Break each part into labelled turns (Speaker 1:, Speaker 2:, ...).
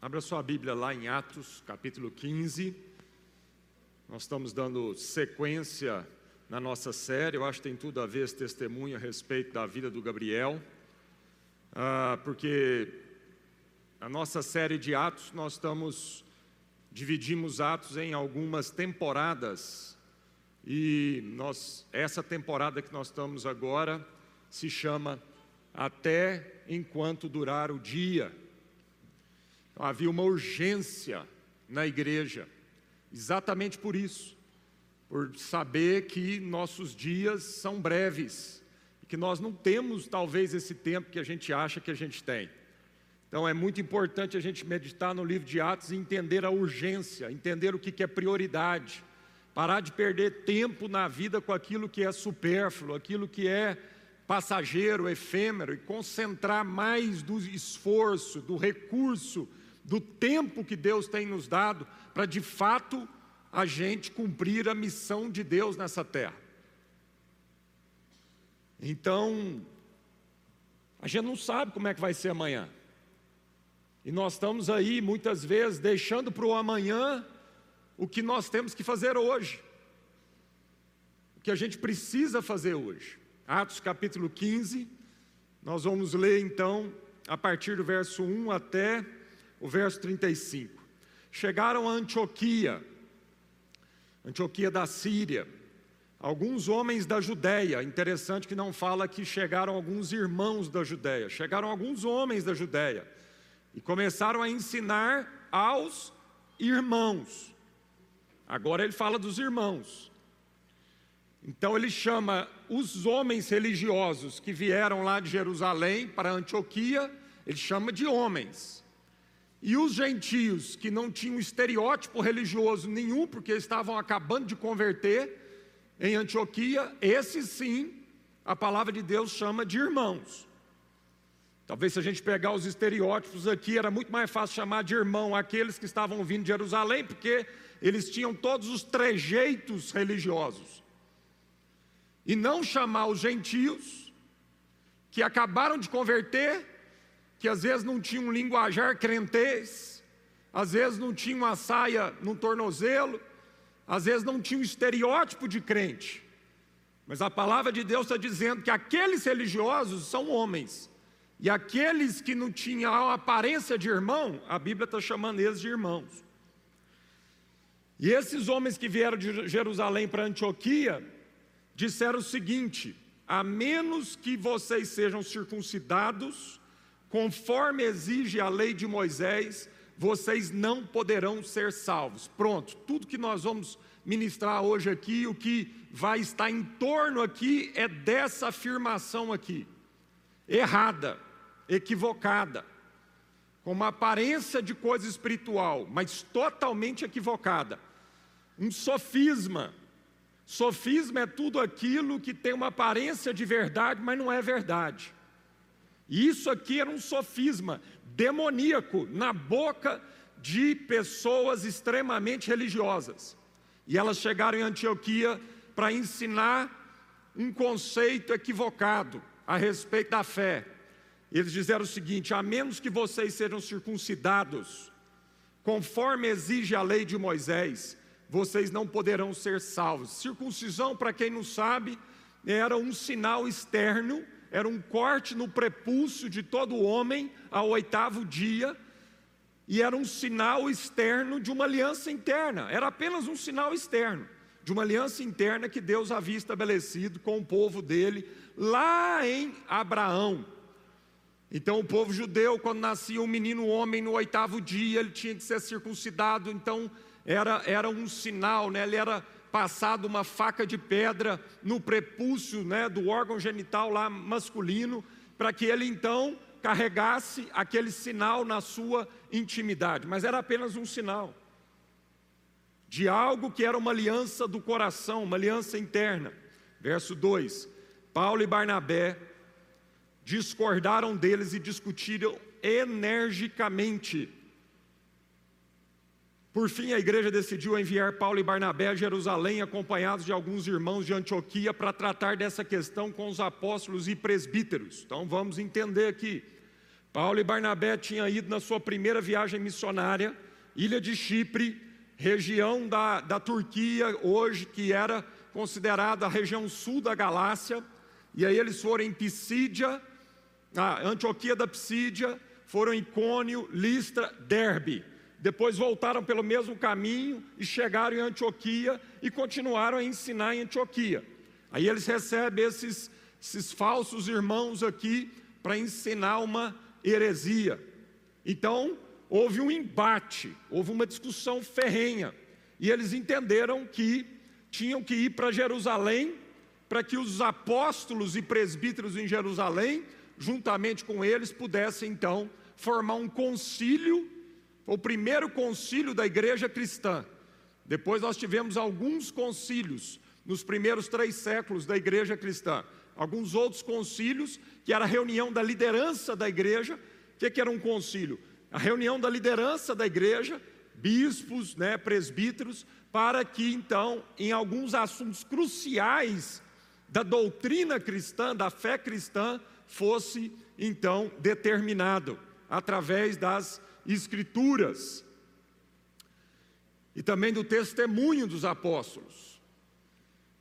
Speaker 1: Abra sua Bíblia lá em Atos, capítulo 15. Nós estamos dando sequência na nossa série. Eu acho que tem tudo a ver esse testemunho a respeito da vida do Gabriel, ah, porque a nossa série de Atos nós estamos dividimos Atos em algumas temporadas e nós essa temporada que nós estamos agora se chama até enquanto durar o dia. Então, havia uma urgência na igreja, exatamente por isso, por saber que nossos dias são breves, e que nós não temos talvez esse tempo que a gente acha que a gente tem. Então é muito importante a gente meditar no livro de Atos e entender a urgência, entender o que é prioridade, parar de perder tempo na vida com aquilo que é supérfluo, aquilo que é passageiro, efêmero, e concentrar mais do esforço, do recurso, do tempo que Deus tem nos dado para de fato a gente cumprir a missão de Deus nessa terra. Então, a gente não sabe como é que vai ser amanhã. E nós estamos aí muitas vezes deixando para o amanhã o que nós temos que fazer hoje. O que a gente precisa fazer hoje. Atos capítulo 15, nós vamos ler então a partir do verso 1 até o verso 35. Chegaram a Antioquia, Antioquia da Síria, alguns homens da Judéia, interessante que não fala que chegaram alguns irmãos da Judéia, chegaram alguns homens da Judéia e começaram a ensinar aos irmãos. Agora ele fala dos irmãos. Então ele chama os homens religiosos que vieram lá de Jerusalém para Antioquia, ele chama de homens. E os gentios que não tinham estereótipo religioso nenhum, porque estavam acabando de converter em Antioquia, esses sim, a palavra de Deus chama de irmãos. Talvez se a gente pegar os estereótipos aqui, era muito mais fácil chamar de irmão aqueles que estavam vindo de Jerusalém, porque eles tinham todos os trejeitos religiosos e não chamar os gentios que acabaram de converter, que às vezes não tinham um linguajar crentez, às vezes não tinham uma saia no tornozelo, às vezes não tinham um estereótipo de crente. Mas a palavra de Deus está dizendo que aqueles religiosos são homens, e aqueles que não tinham a aparência de irmão, a Bíblia está chamando eles de irmãos. E esses homens que vieram de Jerusalém para Antioquia, disseram o seguinte: a menos que vocês sejam circuncidados, conforme exige a lei de Moisés, vocês não poderão ser salvos. Pronto, tudo que nós vamos ministrar hoje aqui, o que vai estar em torno aqui é dessa afirmação aqui, errada, equivocada, com uma aparência de coisa espiritual, mas totalmente equivocada, um sofisma Sofisma é tudo aquilo que tem uma aparência de verdade, mas não é verdade. Isso aqui era um sofisma demoníaco na boca de pessoas extremamente religiosas. E elas chegaram em Antioquia para ensinar um conceito equivocado a respeito da fé. Eles disseram o seguinte: a menos que vocês sejam circuncidados, conforme exige a lei de Moisés, vocês não poderão ser salvos. Circuncisão, para quem não sabe, era um sinal externo, era um corte no prepúcio de todo homem ao oitavo dia, e era um sinal externo de uma aliança interna, era apenas um sinal externo de uma aliança interna que Deus havia estabelecido com o povo dele lá em Abraão. Então, o povo judeu, quando nascia um menino homem no oitavo dia, ele tinha que ser circuncidado. Então, era, era um sinal, né? ele era passado uma faca de pedra no prepúcio né, do órgão genital lá masculino, para que ele então carregasse aquele sinal na sua intimidade, mas era apenas um sinal de algo que era uma aliança do coração, uma aliança interna. Verso 2: Paulo e Barnabé discordaram deles e discutiram energicamente por fim, a igreja decidiu enviar Paulo e Barnabé a Jerusalém, acompanhados de alguns irmãos de Antioquia, para tratar dessa questão com os apóstolos e presbíteros. Então vamos entender aqui. Paulo e Barnabé tinham ido na sua primeira viagem missionária, ilha de Chipre, região da, da Turquia, hoje que era considerada a região sul da Galácia, e aí eles foram em Pisídia, a Antioquia da Pisídia, foram em Cônio, Listra, Derbe. Depois voltaram pelo mesmo caminho e chegaram em Antioquia e continuaram a ensinar em Antioquia. Aí eles recebem esses, esses falsos irmãos aqui para ensinar uma heresia. Então, houve um embate, houve uma discussão ferrenha. E eles entenderam que tinham que ir para Jerusalém para que os apóstolos e presbíteros em Jerusalém, juntamente com eles, pudessem então formar um concílio, o primeiro concílio da igreja cristã. Depois nós tivemos alguns concílios nos primeiros três séculos da igreja cristã. Alguns outros concílios, que era a reunião da liderança da igreja. O que, que era um concílio? A reunião da liderança da igreja, bispos, né, presbíteros, para que então, em alguns assuntos cruciais da doutrina cristã, da fé cristã, fosse então determinado através das Escrituras e também do testemunho dos apóstolos.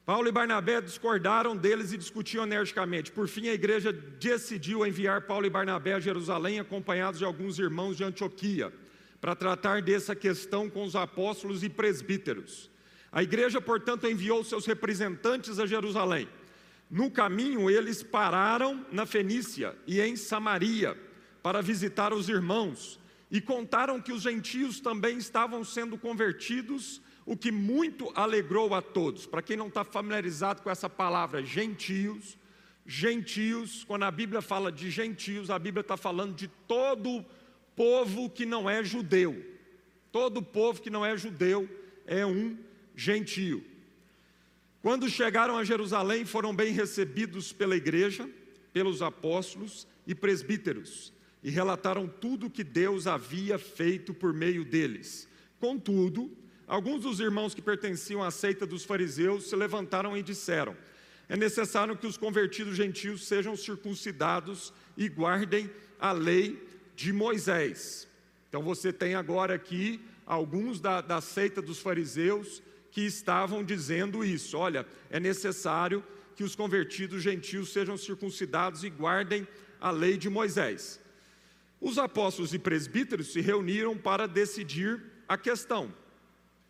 Speaker 1: Paulo e Barnabé discordaram deles e discutiam energicamente. Por fim, a igreja decidiu enviar Paulo e Barnabé a Jerusalém, acompanhados de alguns irmãos de Antioquia, para tratar dessa questão com os apóstolos e presbíteros. A igreja, portanto, enviou seus representantes a Jerusalém. No caminho, eles pararam na Fenícia e em Samaria para visitar os irmãos e contaram que os gentios também estavam sendo convertidos, o que muito alegrou a todos. Para quem não está familiarizado com essa palavra, gentios, gentios, quando a Bíblia fala de gentios, a Bíblia está falando de todo povo que não é judeu. Todo povo que não é judeu é um gentio. Quando chegaram a Jerusalém, foram bem recebidos pela igreja, pelos apóstolos e presbíteros e relataram tudo o que Deus havia feito por meio deles. Contudo, alguns dos irmãos que pertenciam à seita dos fariseus se levantaram e disseram: É necessário que os convertidos gentios sejam circuncidados e guardem a lei de Moisés. Então você tem agora aqui alguns da, da seita dos fariseus que estavam dizendo isso: olha, é necessário que os convertidos gentios sejam circuncidados e guardem a lei de Moisés. Os apóstolos e presbíteros se reuniram para decidir a questão.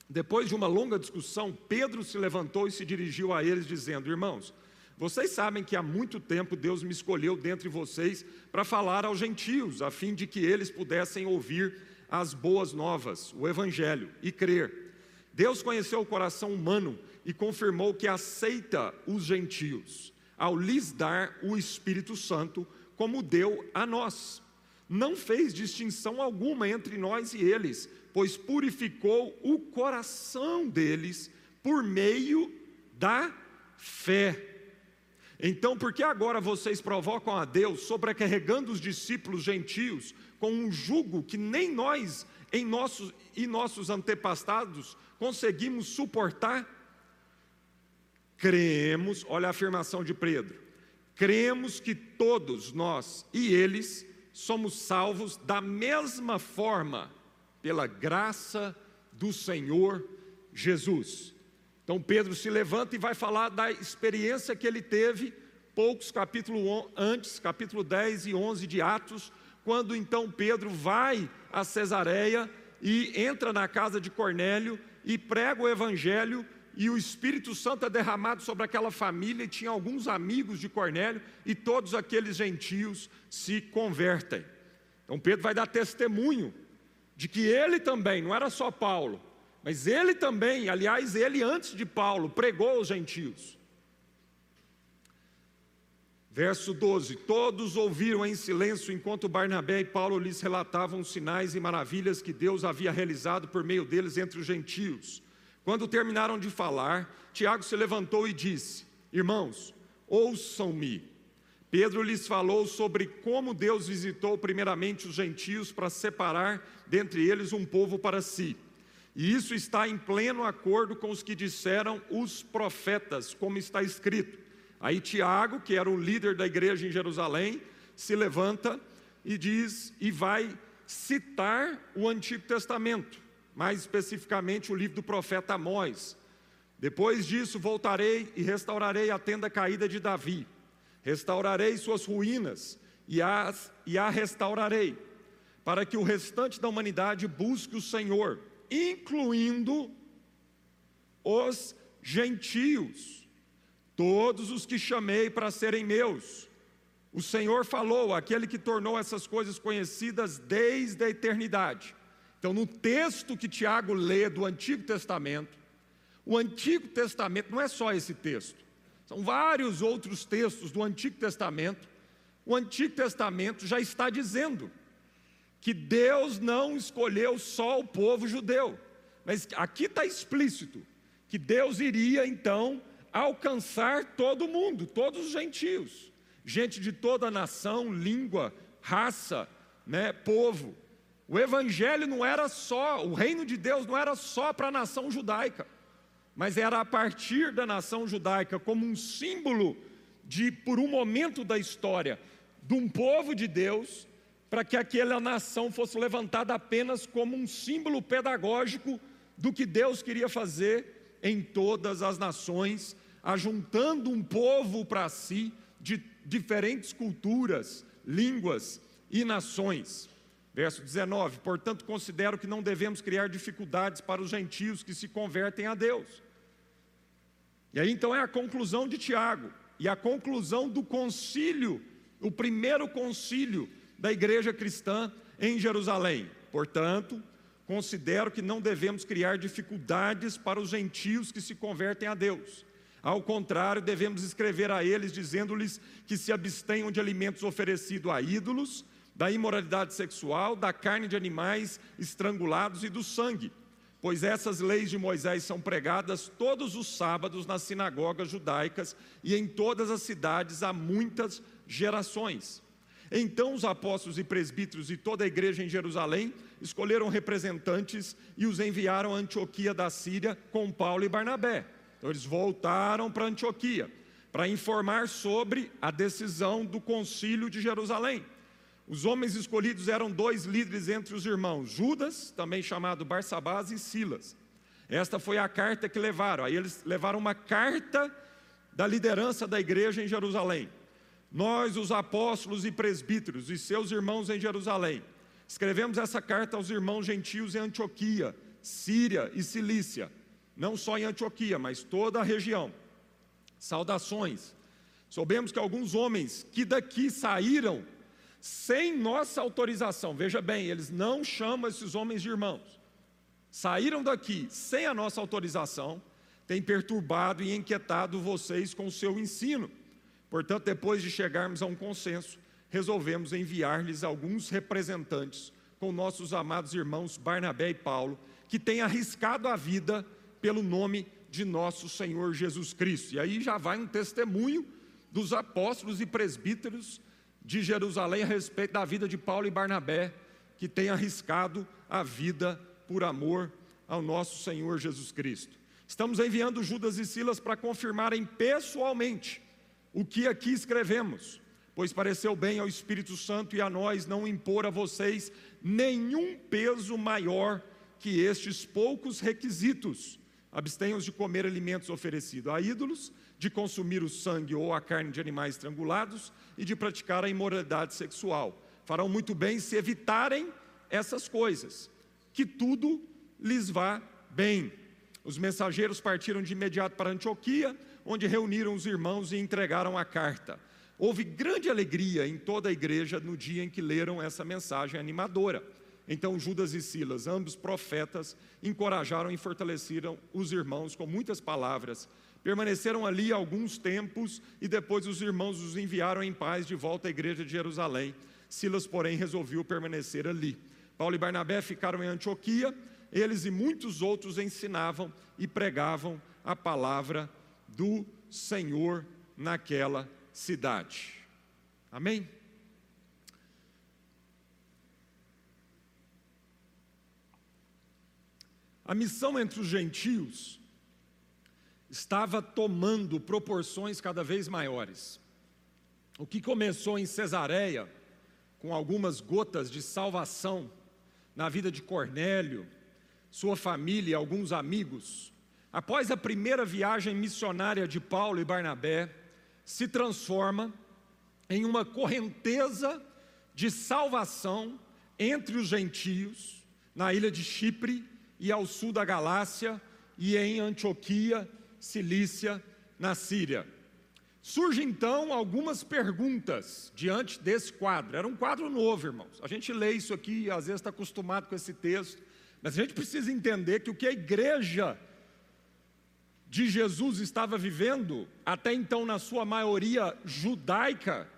Speaker 1: Depois de uma longa discussão, Pedro se levantou e se dirigiu a eles, dizendo: Irmãos, vocês sabem que há muito tempo Deus me escolheu dentre vocês para falar aos gentios, a fim de que eles pudessem ouvir as boas novas, o Evangelho, e crer. Deus conheceu o coração humano e confirmou que aceita os gentios, ao lhes dar o Espírito Santo, como deu a nós não fez distinção alguma entre nós e eles, pois purificou o coração deles por meio da fé. Então, por que agora vocês provocam a Deus, sobrecarregando os discípulos gentios com um jugo que nem nós em nossos, e nossos antepassados conseguimos suportar? Cremos, olha a afirmação de Pedro, cremos que todos nós e eles somos salvos da mesma forma, pela graça do Senhor Jesus. Então Pedro se levanta e vai falar da experiência que ele teve poucos capítulos antes, capítulo 10 e 11 de Atos, quando então Pedro vai a Cesareia e entra na casa de Cornélio e prega o evangelho e o Espírito Santo é derramado sobre aquela família, e tinha alguns amigos de Cornélio, e todos aqueles gentios se convertem. Então Pedro vai dar testemunho de que ele também, não era só Paulo, mas ele também, aliás, ele antes de Paulo, pregou aos gentios. Verso 12: Todos ouviram em silêncio enquanto Barnabé e Paulo lhes relatavam os sinais e maravilhas que Deus havia realizado por meio deles entre os gentios. Quando terminaram de falar, Tiago se levantou e disse: Irmãos, ouçam-me. Pedro lhes falou sobre como Deus visitou primeiramente os gentios para separar dentre eles um povo para si. E isso está em pleno acordo com os que disseram os profetas, como está escrito. Aí Tiago, que era o líder da igreja em Jerusalém, se levanta e diz e vai citar o Antigo Testamento, mais especificamente o livro do profeta Amós. Depois disso voltarei e restaurarei a tenda caída de Davi, restaurarei suas ruínas e, as, e a restaurarei, para que o restante da humanidade busque o Senhor, incluindo os gentios, todos os que chamei para serem meus. O Senhor falou, aquele que tornou essas coisas conhecidas desde a eternidade. Então, no texto que Tiago lê do Antigo Testamento, o Antigo Testamento não é só esse texto, são vários outros textos do Antigo Testamento. O Antigo Testamento já está dizendo que Deus não escolheu só o povo judeu, mas aqui está explícito que Deus iria então alcançar todo mundo, todos os gentios, gente de toda nação, língua, raça, né, povo. O evangelho não era só, o reino de Deus não era só para a nação judaica, mas era a partir da nação judaica como um símbolo de por um momento da história de um povo de Deus, para que aquela nação fosse levantada apenas como um símbolo pedagógico do que Deus queria fazer em todas as nações, ajuntando um povo para si de diferentes culturas, línguas e nações. Verso 19: Portanto, considero que não devemos criar dificuldades para os gentios que se convertem a Deus. E aí então é a conclusão de Tiago, e a conclusão do concílio, o primeiro concílio da igreja cristã em Jerusalém. Portanto, considero que não devemos criar dificuldades para os gentios que se convertem a Deus. Ao contrário, devemos escrever a eles dizendo-lhes que se abstenham de alimentos oferecidos a ídolos, da imoralidade sexual, da carne de animais estrangulados e do sangue, pois essas leis de Moisés são pregadas todos os sábados nas sinagogas judaicas e em todas as cidades há muitas gerações. Então os apóstolos e presbíteros e toda a igreja em Jerusalém escolheram representantes e os enviaram a Antioquia da Síria com Paulo e Barnabé. Então eles voltaram para Antioquia para informar sobre a decisão do concílio de Jerusalém. Os homens escolhidos eram dois líderes entre os irmãos, Judas, também chamado Barsabás, e Silas. Esta foi a carta que levaram. Aí eles levaram uma carta da liderança da igreja em Jerusalém. Nós, os apóstolos e presbíteros e seus irmãos em Jerusalém, escrevemos essa carta aos irmãos gentios em Antioquia, Síria e Cilícia, não só em Antioquia, mas toda a região. Saudações. Soubemos que alguns homens que daqui saíram sem nossa autorização, veja bem, eles não chamam esses homens de irmãos, saíram daqui sem a nossa autorização, têm perturbado e inquietado vocês com o seu ensino. Portanto, depois de chegarmos a um consenso, resolvemos enviar-lhes alguns representantes com nossos amados irmãos Barnabé e Paulo, que têm arriscado a vida pelo nome de nosso Senhor Jesus Cristo. E aí já vai um testemunho dos apóstolos e presbíteros de Jerusalém a respeito da vida de Paulo e Barnabé, que têm arriscado a vida por amor ao nosso Senhor Jesus Cristo. Estamos enviando Judas e Silas para confirmarem pessoalmente o que aqui escrevemos, pois pareceu bem ao Espírito Santo e a nós não impor a vocês nenhum peso maior que estes poucos requisitos. Abstenham de comer alimentos oferecidos a ídolos, de consumir o sangue ou a carne de animais estrangulados e de praticar a imoralidade sexual. Farão muito bem se evitarem essas coisas, que tudo lhes vá bem. Os mensageiros partiram de imediato para Antioquia, onde reuniram os irmãos e entregaram a carta. Houve grande alegria em toda a igreja no dia em que leram essa mensagem animadora. Então Judas e Silas, ambos profetas, encorajaram e fortaleceram os irmãos com muitas palavras. Permaneceram ali alguns tempos e depois os irmãos os enviaram em paz de volta à igreja de Jerusalém. Silas, porém, resolveu permanecer ali. Paulo e Barnabé ficaram em Antioquia. Eles e muitos outros ensinavam e pregavam a palavra do Senhor naquela cidade. Amém? A missão entre os gentios estava tomando proporções cada vez maiores. O que começou em Cesareia com algumas gotas de salvação na vida de Cornélio, sua família e alguns amigos, após a primeira viagem missionária de Paulo e Barnabé, se transforma em uma correnteza de salvação entre os gentios, na ilha de Chipre e ao sul da Galácia, e em Antioquia, Cilícia, na Síria. Surgem então algumas perguntas diante desse quadro. Era um quadro novo, irmãos. A gente lê isso aqui e às vezes está acostumado com esse texto, mas a gente precisa entender que o que a igreja de Jesus estava vivendo, até então na sua maioria judaica,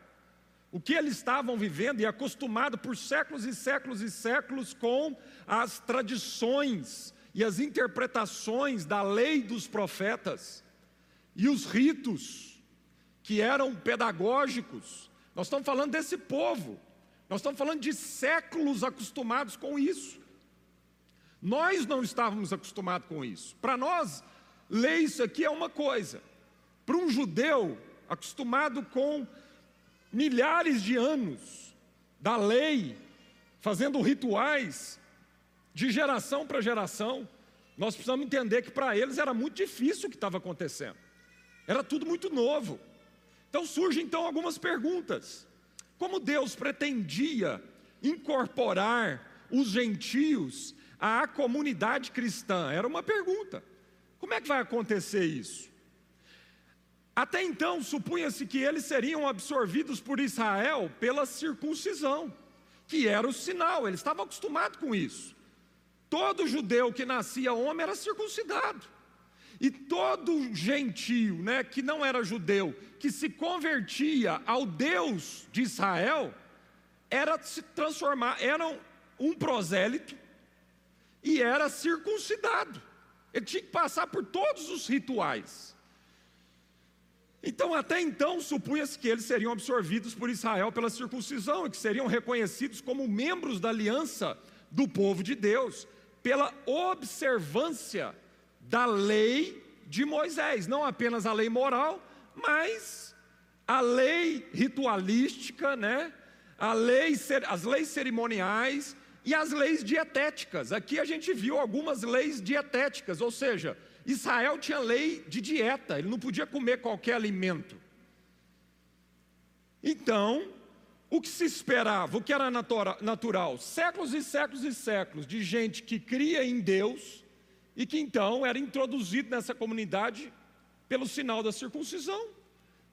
Speaker 1: o que eles estavam vivendo e acostumado por séculos e séculos e séculos com as tradições e as interpretações da lei dos profetas e os ritos que eram pedagógicos. Nós estamos falando desse povo. Nós estamos falando de séculos acostumados com isso. Nós não estávamos acostumados com isso. Para nós, ler isso aqui é uma coisa. Para um judeu acostumado com milhares de anos da lei, fazendo rituais de geração para geração, nós precisamos entender que para eles era muito difícil o que estava acontecendo. Era tudo muito novo. Então surgem então algumas perguntas. Como Deus pretendia incorporar os gentios à comunidade cristã? Era uma pergunta. Como é que vai acontecer isso? Até então, supunha-se que eles seriam absorvidos por Israel pela circuncisão, que era o sinal, eles estavam acostumados com isso. Todo judeu que nascia homem era circuncidado. E todo gentio, né, que não era judeu, que se convertia ao Deus de Israel, era se transformar, era um prosélito e era circuncidado. Ele tinha que passar por todos os rituais. Então, até então, supunha-se que eles seriam absorvidos por Israel pela circuncisão e que seriam reconhecidos como membros da aliança do povo de Deus, pela observância da lei de Moisés, não apenas a lei moral, mas a lei ritualística, né? A lei, as leis cerimoniais e as leis dietéticas. Aqui a gente viu algumas leis dietéticas, ou seja, Israel tinha lei de dieta, ele não podia comer qualquer alimento. Então, o que se esperava, o que era natural, séculos e séculos e séculos de gente que cria em Deus e que então era introduzido nessa comunidade pelo sinal da circuncisão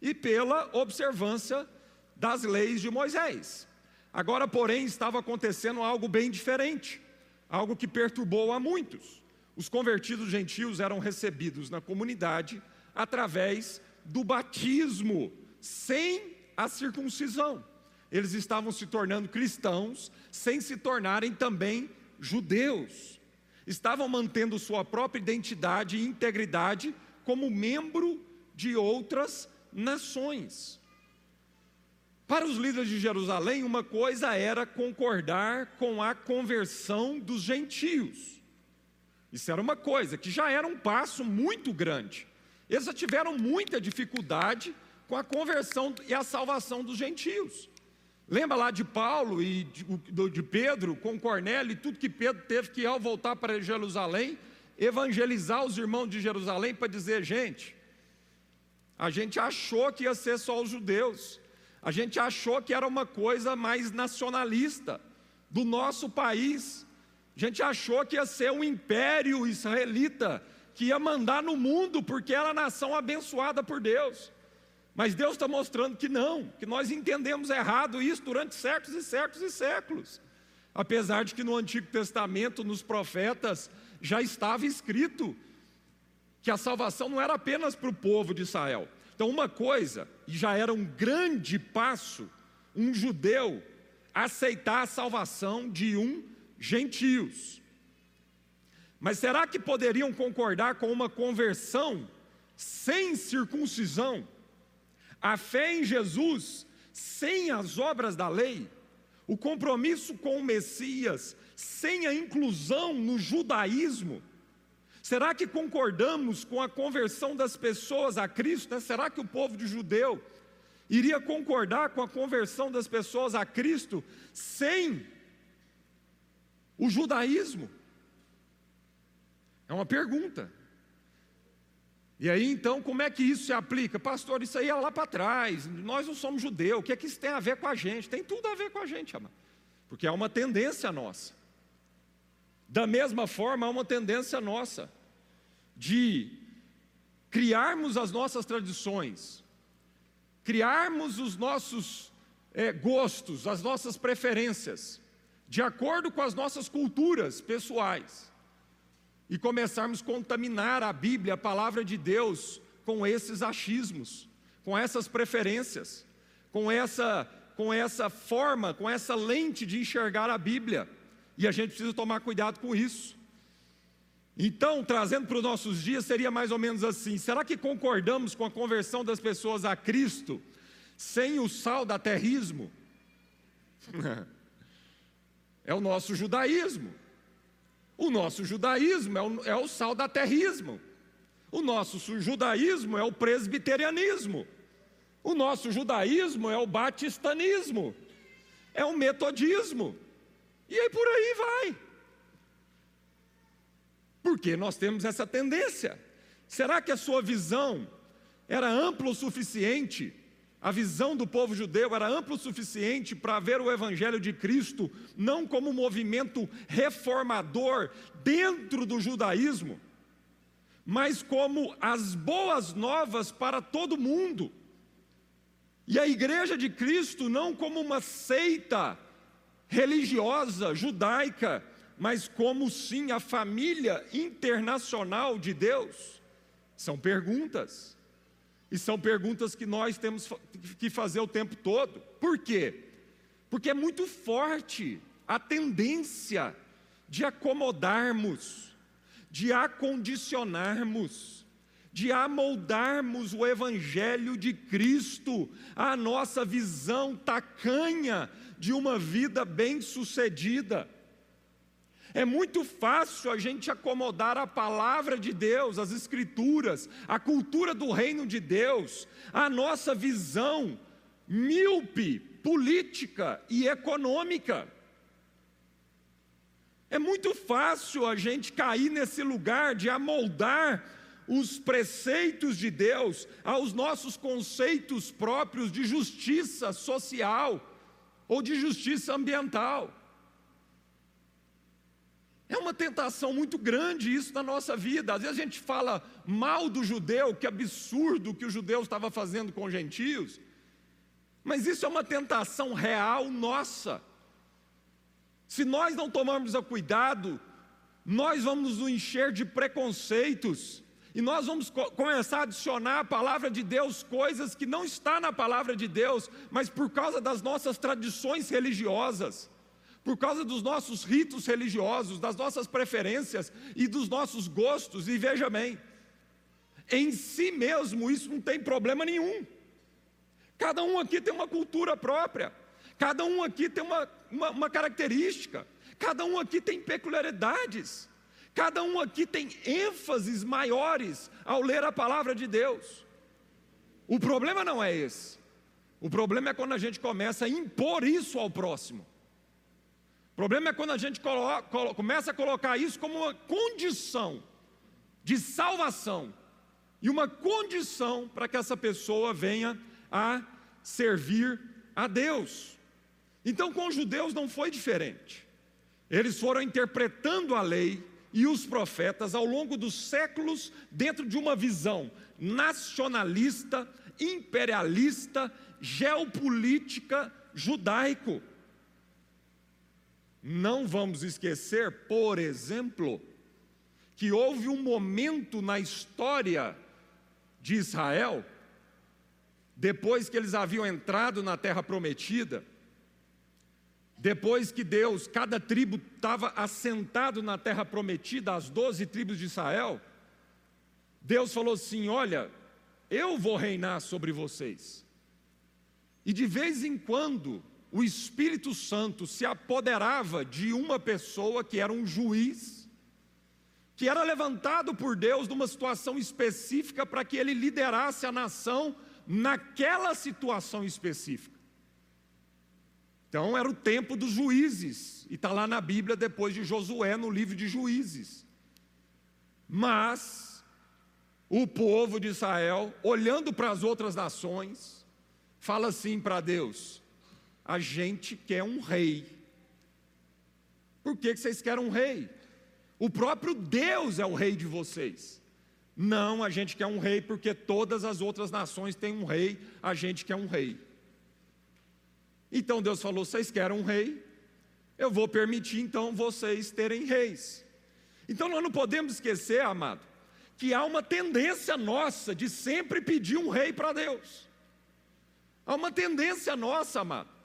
Speaker 1: e pela observância das leis de Moisés. Agora, porém, estava acontecendo algo bem diferente, algo que perturbou a muitos. Os convertidos gentios eram recebidos na comunidade através do batismo, sem a circuncisão. Eles estavam se tornando cristãos sem se tornarem também judeus. Estavam mantendo sua própria identidade e integridade como membro de outras nações. Para os líderes de Jerusalém, uma coisa era concordar com a conversão dos gentios. Isso era uma coisa que já era um passo muito grande. Eles já tiveram muita dificuldade com a conversão e a salvação dos gentios. Lembra lá de Paulo e de, Pedro com Cornélio e tudo que Pedro teve que, ao voltar para Jerusalém, evangelizar os irmãos de Jerusalém para dizer: gente, a gente achou que ia ser só os judeus, a gente achou que era uma coisa mais nacionalista do nosso país, a gente achou que ia ser um império israelita que ia mandar no mundo, porque era a nação abençoada por Deus. Mas Deus está mostrando que não, que nós entendemos errado isso durante séculos e séculos e séculos. Apesar de que no Antigo Testamento, nos profetas, já estava escrito que a salvação não era apenas para o povo de Israel. Então, uma coisa, e já era um grande passo, um judeu aceitar a salvação de um gentios. Mas será que poderiam concordar com uma conversão sem circuncisão? A fé em Jesus sem as obras da lei? O compromisso com o Messias sem a inclusão no judaísmo? Será que concordamos com a conversão das pessoas a Cristo? Né? Será que o povo de judeu iria concordar com a conversão das pessoas a Cristo sem o judaísmo? É uma pergunta. E aí então, como é que isso se aplica? Pastor, isso aí é lá para trás, nós não somos judeus, o que é que isso tem a ver com a gente? Tem tudo a ver com a gente, amado, porque é uma tendência nossa. Da mesma forma, há uma tendência nossa de criarmos as nossas tradições, criarmos os nossos é, gostos, as nossas preferências, de acordo com as nossas culturas pessoais e começarmos a contaminar a Bíblia, a palavra de Deus, com esses achismos, com essas preferências, com essa, com essa forma, com essa lente de enxergar a Bíblia. E a gente precisa tomar cuidado com isso. Então, trazendo para os nossos dias, seria mais ou menos assim: será que concordamos com a conversão das pessoas a Cristo sem o sal da terrismo? é o nosso judaísmo. O nosso judaísmo é o, é o saudaterrismo. O nosso judaísmo é o presbiterianismo. O nosso judaísmo é o batistanismo. É o metodismo. E aí por aí vai. Porque nós temos essa tendência. Será que a sua visão era ampla o suficiente a visão do povo judeu era ampla o suficiente para ver o Evangelho de Cristo não como um movimento reformador dentro do judaísmo, mas como as boas novas para todo mundo. E a igreja de Cristo não como uma seita religiosa judaica, mas como sim a família internacional de Deus. São perguntas. E são perguntas que nós temos que fazer o tempo todo. Por quê? Porque é muito forte a tendência de acomodarmos, de acondicionarmos, de amoldarmos o Evangelho de Cristo à nossa visão tacanha de uma vida bem-sucedida. É muito fácil a gente acomodar a palavra de Deus, as Escrituras, a cultura do reino de Deus, a nossa visão míope, política e econômica. É muito fácil a gente cair nesse lugar de amoldar os preceitos de Deus aos nossos conceitos próprios de justiça social ou de justiça ambiental. É uma tentação muito grande isso na nossa vida. Às vezes a gente fala mal do judeu, que absurdo que o judeu estava fazendo com os gentios. Mas isso é uma tentação real nossa. Se nós não tomarmos o cuidado, nós vamos nos encher de preconceitos e nós vamos começar a adicionar à palavra de Deus coisas que não está na palavra de Deus, mas por causa das nossas tradições religiosas por causa dos nossos ritos religiosos, das nossas preferências e dos nossos gostos, e veja bem, em si mesmo isso não tem problema nenhum. Cada um aqui tem uma cultura própria, cada um aqui tem uma, uma, uma característica, cada um aqui tem peculiaridades, cada um aqui tem ênfases maiores ao ler a palavra de Deus. O problema não é esse, o problema é quando a gente começa a impor isso ao próximo. O problema é quando a gente coloca, começa a colocar isso como uma condição de salvação e uma condição para que essa pessoa venha a servir a Deus. Então, com os judeus não foi diferente. Eles foram interpretando a lei e os profetas ao longo dos séculos dentro de uma visão nacionalista, imperialista, geopolítica judaico. Não vamos esquecer, por exemplo, que houve um momento na história de Israel, depois que eles haviam entrado na terra prometida, depois que Deus, cada tribo estava assentado na terra prometida, as doze tribos de Israel, Deus falou assim: Olha, eu vou reinar sobre vocês. E de vez em quando, o Espírito Santo se apoderava de uma pessoa que era um juiz, que era levantado por Deus numa situação específica para que ele liderasse a nação naquela situação específica. Então era o tempo dos juízes, e está lá na Bíblia depois de Josué, no livro de Juízes. Mas o povo de Israel, olhando para as outras nações, fala assim para Deus: a gente quer um rei. Por que vocês querem um rei? O próprio Deus é o rei de vocês. Não, a gente quer um rei porque todas as outras nações têm um rei, a gente quer um rei. Então Deus falou: vocês querem um rei? Eu vou permitir então vocês terem reis. Então nós não podemos esquecer, amado, que há uma tendência nossa de sempre pedir um rei para Deus. Há uma tendência nossa, amado,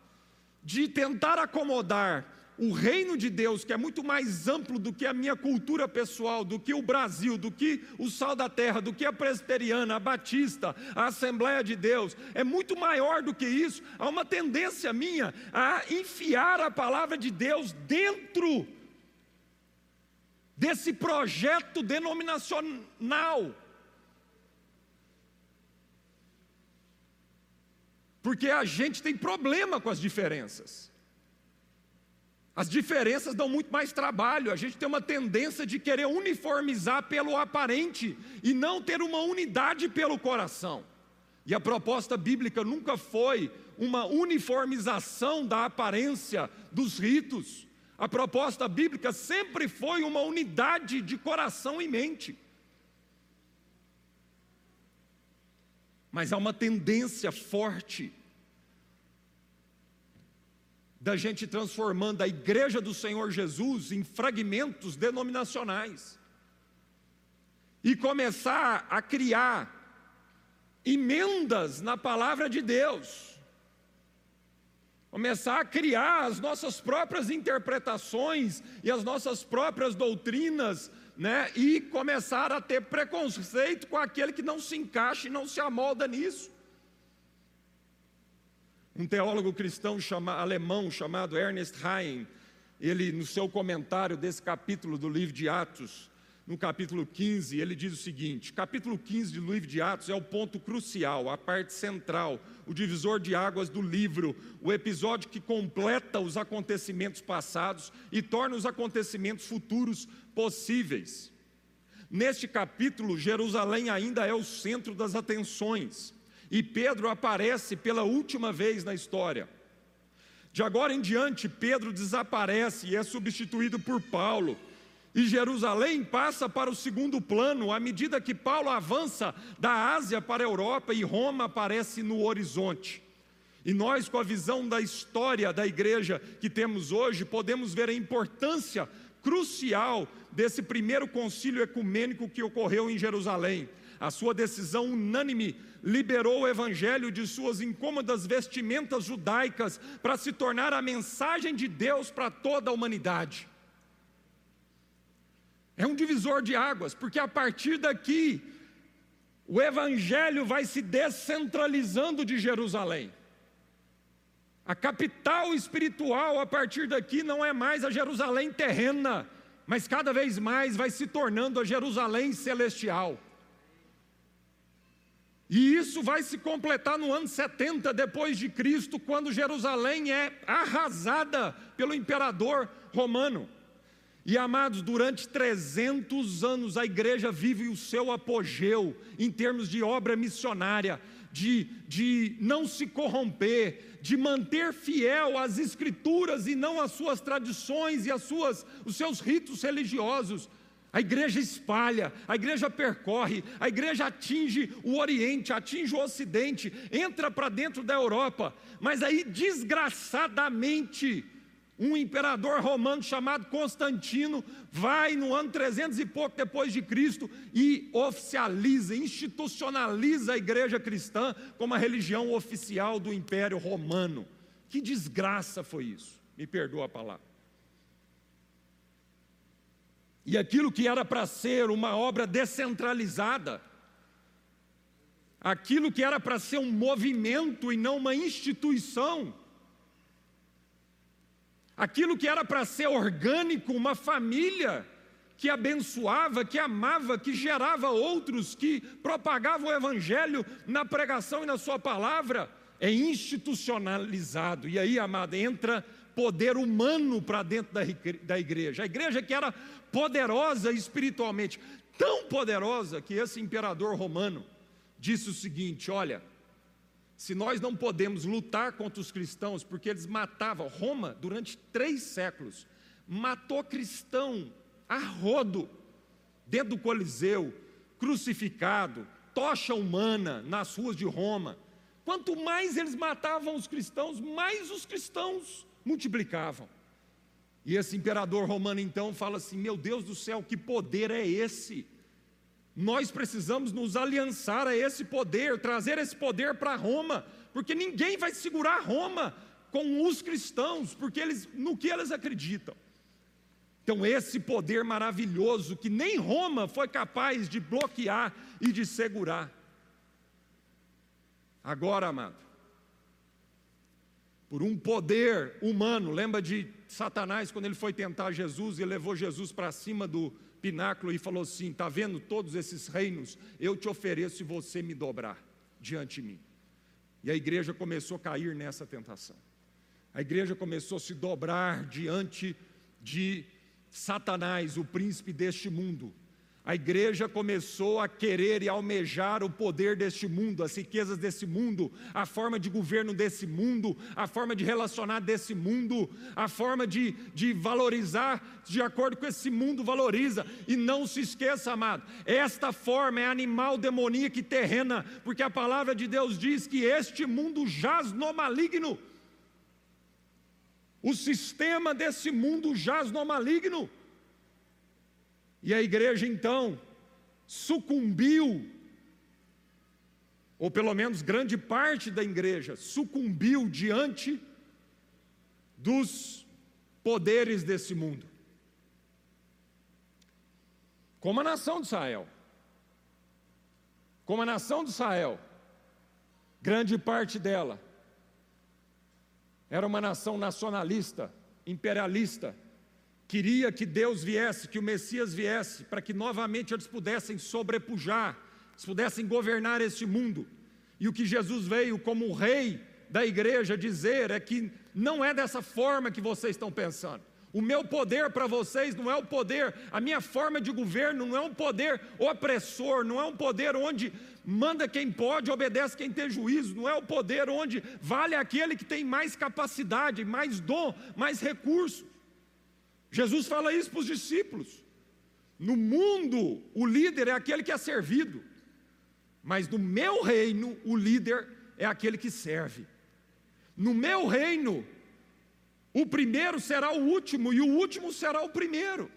Speaker 1: de tentar acomodar o reino de Deus, que é muito mais amplo do que a minha cultura pessoal, do que o Brasil, do que o sal da terra, do que a presbiteriana, a batista, a Assembleia de Deus, é muito maior do que isso. Há uma tendência minha a enfiar a palavra de Deus dentro desse projeto denominacional. Porque a gente tem problema com as diferenças. As diferenças dão muito mais trabalho. A gente tem uma tendência de querer uniformizar pelo aparente e não ter uma unidade pelo coração. E a proposta bíblica nunca foi uma uniformização da aparência dos ritos. A proposta bíblica sempre foi uma unidade de coração e mente. Mas há uma tendência forte da gente transformando a igreja do Senhor Jesus em fragmentos denominacionais e começar a criar emendas na palavra de Deus, começar a criar as nossas próprias interpretações e as nossas próprias doutrinas, né? E começar a ter preconceito com aquele que não se encaixa e não se amolda nisso. Um teólogo cristão chama, alemão chamado Ernest Hein, ele no seu comentário desse capítulo do livro de Atos, no capítulo 15, ele diz o seguinte: capítulo 15 do livro de Atos é o ponto crucial, a parte central, o divisor de águas do livro, o episódio que completa os acontecimentos passados e torna os acontecimentos futuros possíveis. Neste capítulo, Jerusalém ainda é o centro das atenções e Pedro aparece pela última vez na história. De agora em diante, Pedro desaparece e é substituído por Paulo. E Jerusalém passa para o segundo plano à medida que Paulo avança da Ásia para a Europa e Roma aparece no horizonte. E nós, com a visão da história da igreja que temos hoje, podemos ver a importância crucial desse primeiro concílio ecumênico que ocorreu em Jerusalém. A sua decisão unânime liberou o evangelho de suas incômodas vestimentas judaicas para se tornar a mensagem de Deus para toda a humanidade. É um divisor de águas, porque a partir daqui o evangelho vai se descentralizando de Jerusalém. A capital espiritual a partir daqui não é mais a Jerusalém terrena, mas cada vez mais vai se tornando a Jerusalém celestial. E isso vai se completar no ano 70 depois de Cristo, quando Jerusalém é arrasada pelo imperador romano. E amados, durante 300 anos a igreja vive o seu apogeu em termos de obra missionária, de, de não se corromper, de manter fiel às escrituras e não às suas tradições e às suas, os seus ritos religiosos. A igreja espalha, a igreja percorre, a igreja atinge o Oriente, atinge o Ocidente, entra para dentro da Europa, mas aí desgraçadamente, um imperador romano chamado Constantino vai no ano 300 e pouco depois de Cristo e oficializa, institucionaliza a igreja cristã como a religião oficial do Império Romano. Que desgraça foi isso? Me perdoa a palavra. E aquilo que era para ser uma obra descentralizada, aquilo que era para ser um movimento e não uma instituição, aquilo que era para ser orgânico, uma família, que abençoava, que amava, que gerava outros, que propagava o Evangelho na pregação e na Sua palavra, é institucionalizado. E aí, amada, entra poder humano para dentro da igreja. A igreja que era poderosa espiritualmente, tão poderosa que esse imperador romano disse o seguinte: olha, se nós não podemos lutar contra os cristãos, porque eles matavam, Roma, durante três séculos, matou cristão a rodo, dentro do Coliseu, crucificado, tocha humana nas ruas de Roma. Quanto mais eles matavam os cristãos, mais os cristãos multiplicavam. E esse imperador romano então fala assim: Meu Deus do céu, que poder é esse? Nós precisamos nos aliançar a esse poder, trazer esse poder para Roma, porque ninguém vai segurar Roma com os cristãos, porque eles no que eles acreditam. Então, esse poder maravilhoso que nem Roma foi capaz de bloquear e de segurar. Agora, amado, por um poder humano, lembra de Satanás quando ele foi tentar Jesus e levou Jesus para cima do pináculo e falou assim: Está vendo todos esses reinos? Eu te ofereço se você me dobrar diante de mim. E a igreja começou a cair nessa tentação. A igreja começou a se dobrar diante de Satanás, o príncipe deste mundo. A igreja começou a querer e almejar o poder deste mundo, as riquezas desse mundo, a forma de governo desse mundo, a forma de relacionar desse mundo, a forma de, de valorizar de acordo com esse mundo valoriza. E não se esqueça, amado, esta forma é animal demoníaca e terrena, porque a palavra de Deus diz que este mundo jaz no maligno. O sistema desse mundo jaz no maligno. E a igreja então sucumbiu, ou pelo menos grande parte da igreja sucumbiu diante dos poderes desse mundo. Como a nação de Israel. Como a nação de Israel, grande parte dela era uma nação nacionalista, imperialista, queria que Deus viesse, que o Messias viesse, para que novamente eles pudessem sobrepujar, eles pudessem governar este mundo. E o que Jesus veio como rei da igreja dizer é que não é dessa forma que vocês estão pensando. O meu poder para vocês não é o poder, a minha forma de governo não é um poder opressor, não é um poder onde manda quem pode, obedece quem tem juízo, não é o poder onde vale aquele que tem mais capacidade, mais dom, mais recurso. Jesus fala isso para os discípulos. No mundo, o líder é aquele que é servido, mas no meu reino, o líder é aquele que serve. No meu reino, o primeiro será o último e o último será o primeiro.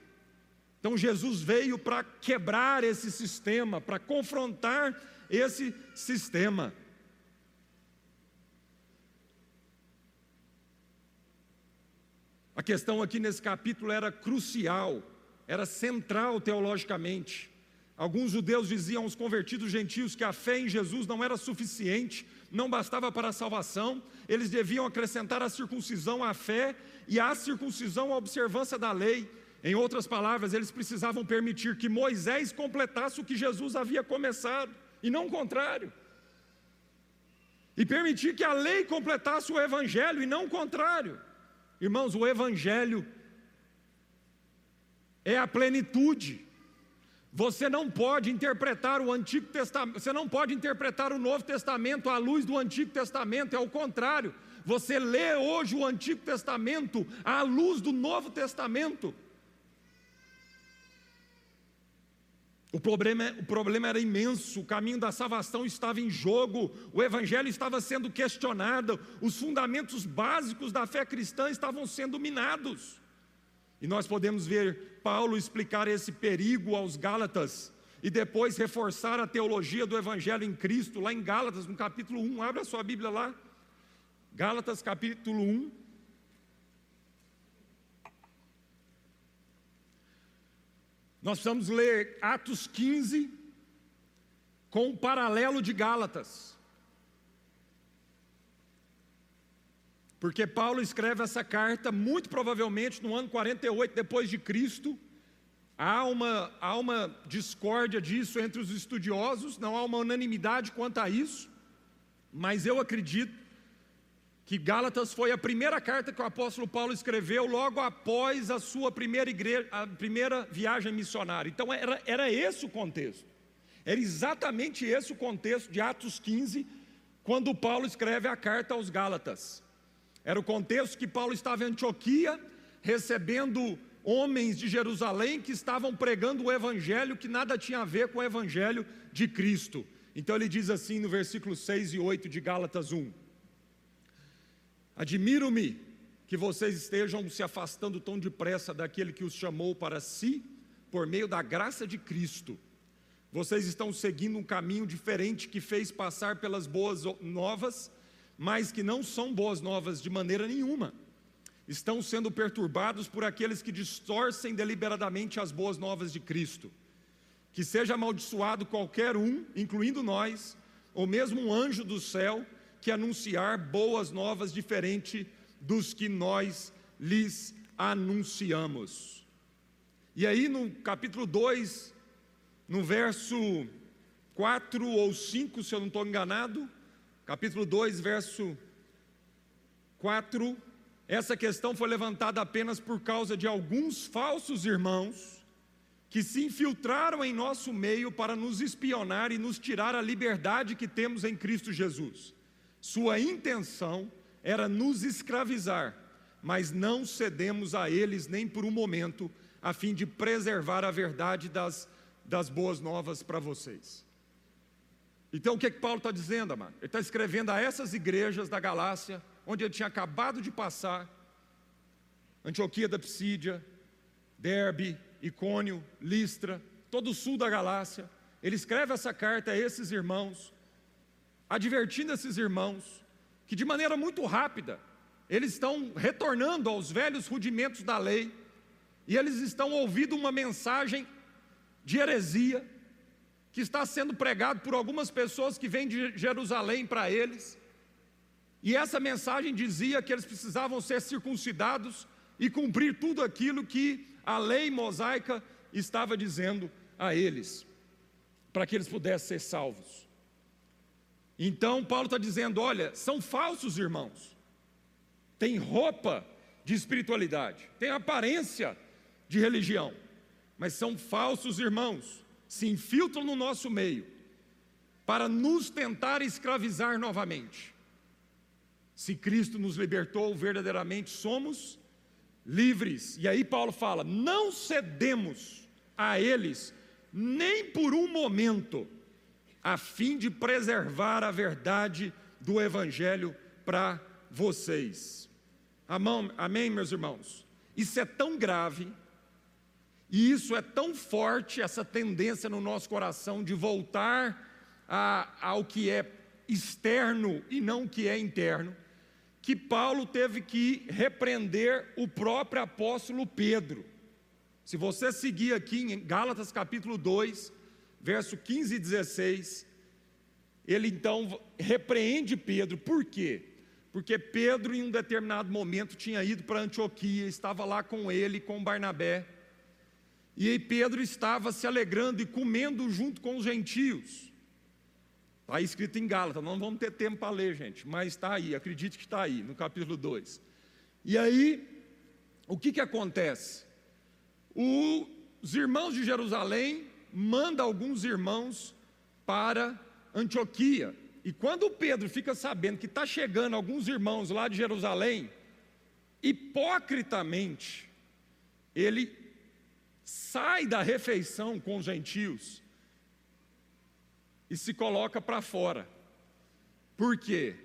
Speaker 1: Então Jesus veio para quebrar esse sistema, para confrontar esse sistema. A questão aqui nesse capítulo era crucial, era central teologicamente. Alguns judeus diziam aos convertidos gentios que a fé em Jesus não era suficiente, não bastava para a salvação, eles deviam acrescentar a circuncisão à fé e a circuncisão à observância da lei. Em outras palavras, eles precisavam permitir que Moisés completasse o que Jesus havia começado, e não o contrário. E permitir que a lei completasse o evangelho, e não o contrário. Irmãos, o evangelho é a plenitude. Você não pode interpretar o Antigo Testamento, você não pode interpretar o Novo Testamento à luz do Antigo Testamento, é o contrário. Você lê hoje o Antigo Testamento à luz do Novo Testamento. O problema, o problema era imenso, o caminho da salvação estava em jogo, o evangelho estava sendo questionado, os fundamentos básicos da fé cristã estavam sendo minados. E nós podemos ver Paulo explicar esse perigo aos Gálatas e depois reforçar a teologia do Evangelho em Cristo, lá em Gálatas, no capítulo 1. Abra sua Bíblia lá. Gálatas, capítulo 1. Nós precisamos ler Atos 15 com o paralelo de Gálatas. Porque Paulo escreve essa carta muito provavelmente no ano 48 depois de Cristo, Há uma, há uma discórdia disso entre os estudiosos, não há uma unanimidade quanto a isso, mas eu acredito que Gálatas foi a primeira carta que o apóstolo Paulo escreveu logo após a sua primeira, igreja, a primeira viagem missionária. Então era, era esse o contexto. Era exatamente esse o contexto de Atos 15, quando Paulo escreve a carta aos Gálatas. Era o contexto que Paulo estava em Antioquia, recebendo homens de Jerusalém que estavam pregando o evangelho que nada tinha a ver com o evangelho de Cristo. Então ele diz assim no versículo 6 e 8 de Gálatas 1: Admiro-me que vocês estejam se afastando tão depressa daquele que os chamou para si, por meio da graça de Cristo. Vocês estão seguindo um caminho diferente que fez passar pelas boas novas, mas que não são boas novas de maneira nenhuma. Estão sendo perturbados por aqueles que distorcem deliberadamente as boas novas de Cristo. Que seja amaldiçoado qualquer um, incluindo nós, ou mesmo um anjo do céu, que anunciar boas novas diferente dos que nós lhes anunciamos. E aí no capítulo 2, no verso 4 ou 5, se eu não estou enganado, capítulo 2, verso 4, essa questão foi levantada apenas por causa de alguns falsos irmãos que se infiltraram em nosso meio para nos espionar e nos tirar a liberdade que temos em Cristo Jesus. Sua intenção era nos escravizar, mas não cedemos a eles nem por um momento, a fim de preservar a verdade das, das boas novas para vocês. Então o que, é que Paulo está dizendo, amado? Ele está escrevendo a essas igrejas da Galácia, onde ele tinha acabado de passar, Antioquia da Psídia, Derbe, Icônio, Listra, todo o sul da Galácia. Ele escreve essa carta a esses irmãos, advertindo esses irmãos que de maneira muito rápida eles estão retornando aos velhos rudimentos da lei e eles estão ouvindo uma mensagem de heresia que está sendo pregado por algumas pessoas que vêm de Jerusalém para eles. E essa mensagem dizia que eles precisavam ser circuncidados e cumprir tudo aquilo que a lei mosaica estava dizendo a eles, para que eles pudessem ser salvos. Então, Paulo está dizendo: olha, são falsos irmãos, tem roupa de espiritualidade, tem aparência de religião, mas são falsos irmãos, se infiltram no nosso meio para nos tentar escravizar novamente. Se Cristo nos libertou, verdadeiramente somos livres. E aí Paulo fala: não cedemos a eles nem por um momento a fim de preservar a verdade do Evangelho para vocês. Amém, meus irmãos? Isso é tão grave, e isso é tão forte, essa tendência no nosso coração de voltar a, ao que é externo e não o que é interno, que Paulo teve que repreender o próprio apóstolo Pedro. Se você seguir aqui em Gálatas capítulo 2, verso 15 e 16, ele então repreende Pedro, por quê? Porque Pedro, em um determinado momento, tinha ido para Antioquia, estava lá com ele, com Barnabé, e Pedro estava se alegrando e comendo junto com os gentios. Está escrito em Gálatas, não vamos ter tempo para ler, gente, mas está aí, acredite que está aí, no capítulo 2. E aí, o que, que acontece? os irmãos de Jerusalém manda alguns irmãos para Antioquia. E quando Pedro fica sabendo que está chegando alguns irmãos lá de Jerusalém, hipocritamente, ele sai da refeição com os gentios e se coloca para fora. Por quê?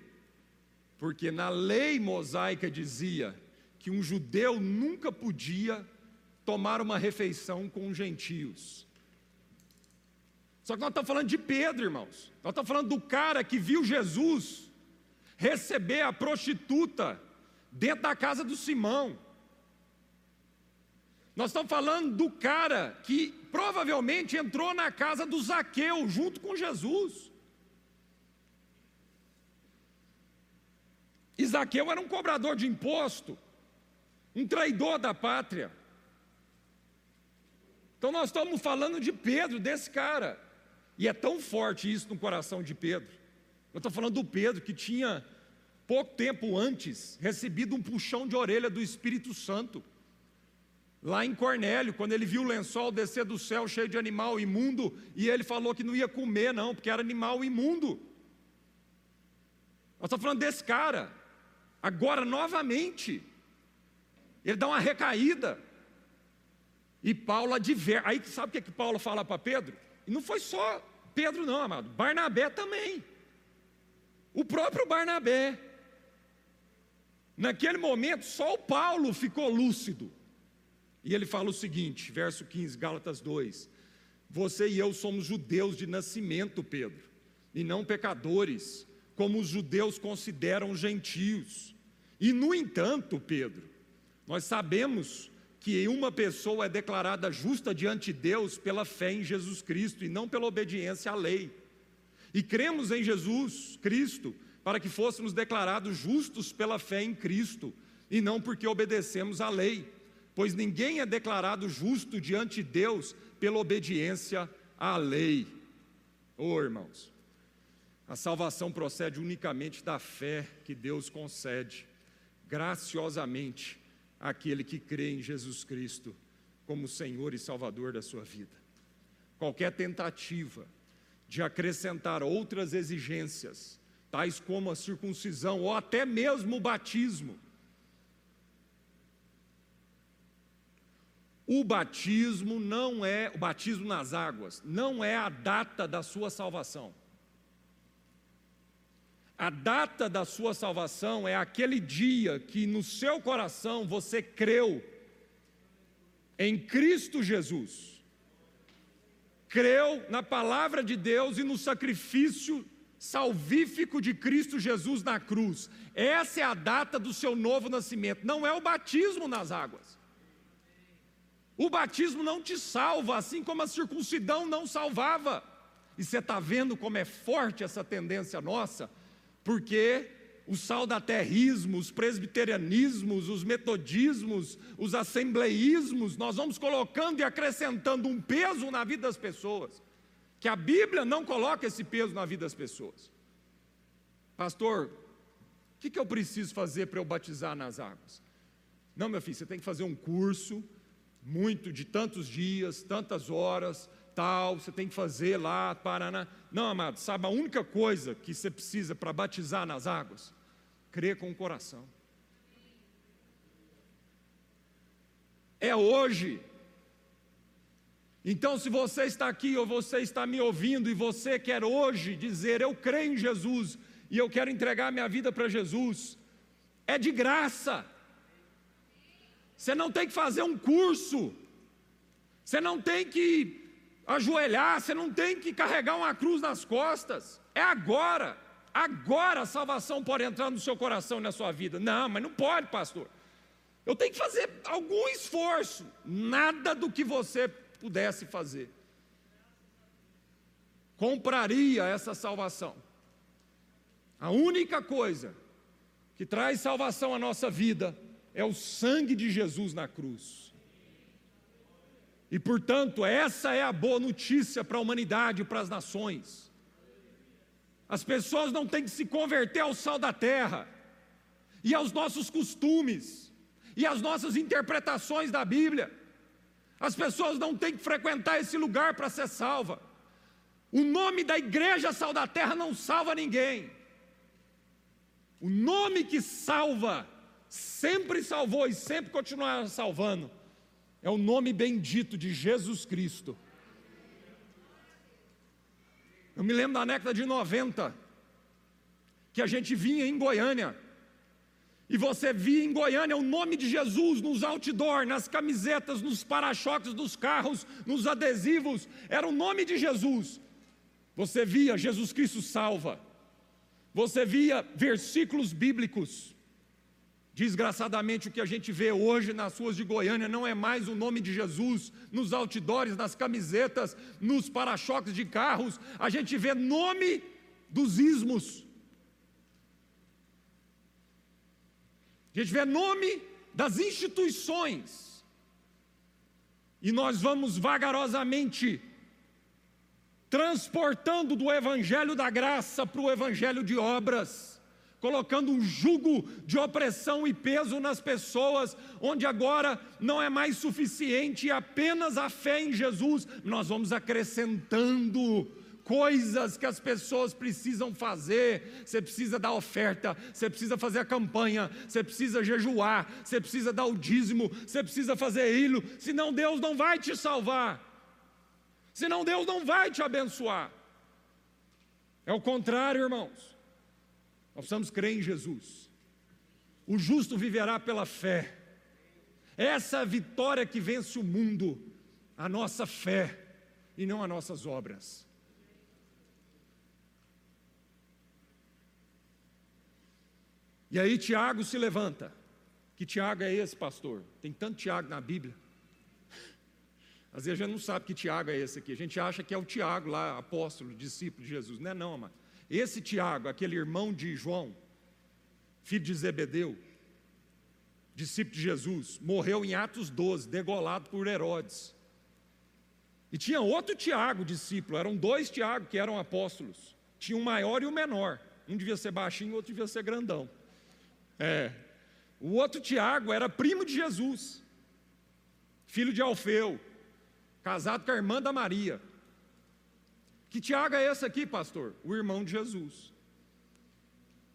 Speaker 1: Porque na lei mosaica dizia que um judeu nunca podia tomar uma refeição com os gentios. Só que nós estamos falando de Pedro, irmãos. Nós estamos falando do cara que viu Jesus receber a prostituta dentro da casa do Simão. Nós estamos falando do cara que provavelmente entrou na casa do Zaqueu junto com Jesus. E Zaqueu era um cobrador de imposto, um traidor da pátria. Então nós estamos falando de Pedro, desse cara. E é tão forte isso no coração de Pedro. Eu estou falando do Pedro que tinha, pouco tempo antes, recebido um puxão de orelha do Espírito Santo. Lá em Cornélio, quando ele viu o lençol descer do céu cheio de animal imundo, e ele falou que não ia comer, não, porque era animal imundo. Nós estamos falando desse cara. Agora, novamente, ele dá uma recaída. E Paulo adverte. Aí sabe o que, que Paulo fala para Pedro? E não foi só Pedro, não, amado. Barnabé também. O próprio Barnabé. Naquele momento, só o Paulo ficou lúcido. E ele fala o seguinte, verso 15, Gálatas 2: Você e eu somos judeus de nascimento, Pedro, e não pecadores, como os judeus consideram gentios. E no entanto, Pedro, nós sabemos que uma pessoa é declarada justa diante de Deus pela fé em Jesus Cristo e não pela obediência à lei. E cremos em Jesus Cristo para que fôssemos declarados justos pela fé em Cristo e não porque obedecemos à lei pois ninguém é declarado justo diante de Deus pela obediência à lei. Oh, irmãos, a salvação procede unicamente da fé que Deus concede graciosamente àquele que crê em Jesus Cristo como Senhor e Salvador da sua vida. Qualquer tentativa de acrescentar outras exigências, tais como a circuncisão ou até mesmo o batismo, O batismo não é, o batismo nas águas, não é a data da sua salvação. A data da sua salvação é aquele dia que no seu coração você creu em Cristo Jesus. Creu na palavra de Deus e no sacrifício salvífico de Cristo Jesus na cruz. Essa é a data do seu novo nascimento, não é o batismo nas águas. O batismo não te salva, assim como a circuncidão não salvava. E você está vendo como é forte essa tendência nossa? Porque o saudaterrismo, os presbiterianismos, os metodismos, os assembleísmos, nós vamos colocando e acrescentando um peso na vida das pessoas, que a Bíblia não coloca esse peso na vida das pessoas. Pastor, o que, que eu preciso fazer para eu batizar nas águas? Não, meu filho, você tem que fazer um curso, muito de tantos dias, tantas horas, tal, você tem que fazer lá, Paraná. Não, amado, sabe a única coisa que você precisa para batizar nas águas? Crer com o coração. É hoje. Então, se você está aqui ou você está me ouvindo e você quer hoje dizer, eu creio em Jesus e eu quero entregar minha vida para Jesus, é de graça. Você não tem que fazer um curso. Você não tem que ajoelhar, você não tem que carregar uma cruz nas costas. É agora. Agora a salvação pode entrar no seu coração e na sua vida. Não, mas não pode, pastor. Eu tenho que fazer algum esforço. Nada do que você pudesse fazer. Compraria essa salvação. A única coisa que traz salvação à nossa vida é o sangue de Jesus na cruz. E portanto, essa é a boa notícia para a humanidade e para as nações. As pessoas não têm que se converter ao sal da terra, e aos nossos costumes, e às nossas interpretações da Bíblia. As pessoas não têm que frequentar esse lugar para ser salva. O nome da igreja sal da terra não salva ninguém. O nome que salva sempre salvou e sempre continuará salvando, é o nome bendito de Jesus Cristo. Eu me lembro da década de 90, que a gente vinha em Goiânia, e você via em Goiânia o nome de Jesus nos outdoor, nas camisetas, nos para-choques dos carros, nos adesivos, era o nome de Jesus. Você via Jesus Cristo salva, você via versículos bíblicos, Desgraçadamente, o que a gente vê hoje nas ruas de Goiânia não é mais o nome de Jesus nos outdoors, nas camisetas, nos para-choques de carros, a gente vê nome dos ismos. A gente vê nome das instituições. e nós vamos vagarosamente transportando do evangelho da graça para o evangelho de obras, colocando um jugo de opressão e peso nas pessoas, onde agora não é mais suficiente apenas a fé em Jesus, nós vamos acrescentando coisas que as pessoas precisam fazer. Você precisa dar oferta, você precisa fazer a campanha, você precisa jejuar, você precisa dar o dízimo, você precisa fazer ilho, senão Deus não vai te salvar. Senão Deus não vai te abençoar. É o contrário, irmãos. Nós precisamos crer em Jesus. O justo viverá pela fé. Essa é vitória que vence o mundo, a nossa fé e não as nossas obras. E aí Tiago se levanta. Que Tiago é esse, pastor? Tem tanto Tiago na Bíblia. Às vezes a gente não sabe que Tiago é esse aqui. A gente acha que é o Tiago lá, apóstolo, discípulo de Jesus. Não é não, amado. Esse Tiago, aquele irmão de João, filho de Zebedeu, discípulo de Jesus, morreu em Atos 12, degolado por Herodes. E tinha outro Tiago, discípulo, eram dois Tiago que eram apóstolos. Tinha o um maior e o um menor. Um devia ser baixinho, o outro devia ser grandão. É. O outro Tiago era primo de Jesus, filho de Alfeu, casado com a irmã da Maria. Que Tiago é esse aqui, pastor? O irmão de Jesus.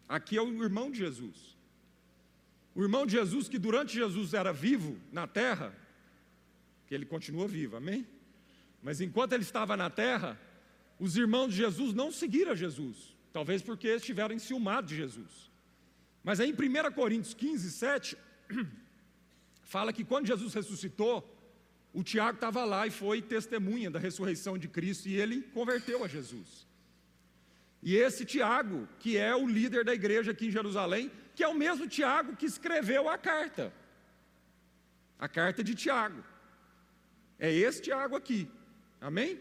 Speaker 1: Aqui é o irmão de Jesus. O irmão de Jesus que durante Jesus era vivo na terra, que ele continua vivo, amém? Mas enquanto ele estava na terra, os irmãos de Jesus não seguiram Jesus, talvez porque estiveram enciumados de Jesus. Mas aí em 1 Coríntios 15, 7, fala que quando Jesus ressuscitou, o Tiago estava lá e foi testemunha da ressurreição de Cristo e ele converteu a Jesus. E esse Tiago, que é o líder da igreja aqui em Jerusalém, que é o mesmo Tiago que escreveu a carta, a carta de Tiago. É esse Tiago aqui, amém?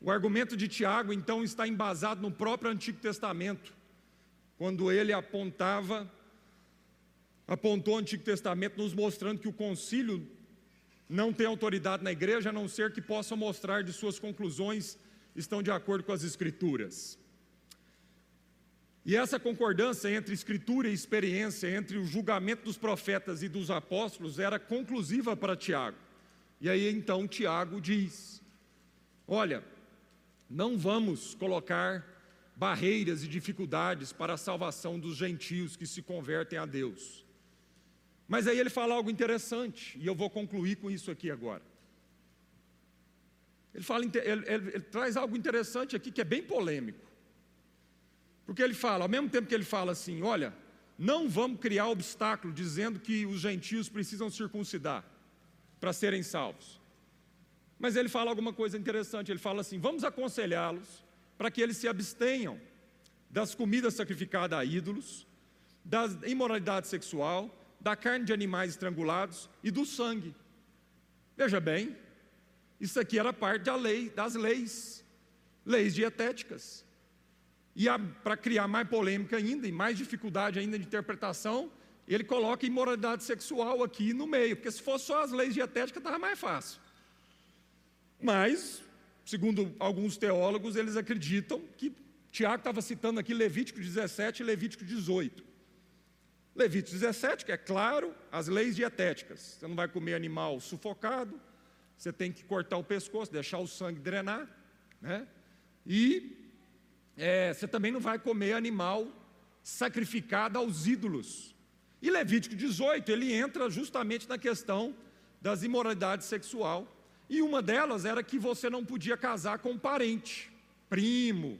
Speaker 1: O argumento de Tiago, então, está embasado no próprio Antigo Testamento quando ele apontava, apontou o Antigo Testamento, nos mostrando que o concílio não tem autoridade na igreja, a não ser que possa mostrar de suas conclusões estão de acordo com as Escrituras. E essa concordância entre Escritura e experiência, entre o julgamento dos profetas e dos apóstolos, era conclusiva para Tiago. E aí então Tiago diz: Olha, não vamos colocar barreiras e dificuldades para a salvação dos gentios que se convertem a Deus. Mas aí ele fala algo interessante, e eu vou concluir com isso aqui agora. Ele, fala, ele, ele, ele traz algo interessante aqui que é bem polêmico. Porque ele fala, ao mesmo tempo que ele fala assim: olha, não vamos criar obstáculo dizendo que os gentios precisam circuncidar para serem salvos. Mas ele fala alguma coisa interessante, ele fala assim: vamos aconselhá-los para que eles se abstenham das comidas sacrificadas a ídolos, da imoralidade sexual, da carne de animais estrangulados e do sangue. Veja bem, isso aqui era parte da lei, das leis, leis dietéticas. E para criar mais polêmica ainda e mais dificuldade ainda de interpretação, ele coloca imoralidade sexual aqui no meio, porque se fosse só as leis dietéticas estava mais fácil. Mas segundo alguns teólogos, eles acreditam que Tiago estava citando aqui Levítico 17 e Levítico 18. Levítico 17, que é claro, as leis dietéticas. Você não vai comer animal sufocado, você tem que cortar o pescoço, deixar o sangue drenar, né? E é, você também não vai comer animal sacrificado aos ídolos. E Levítico 18, ele entra justamente na questão das imoralidades sexual e uma delas era que você não podia casar com parente, primo,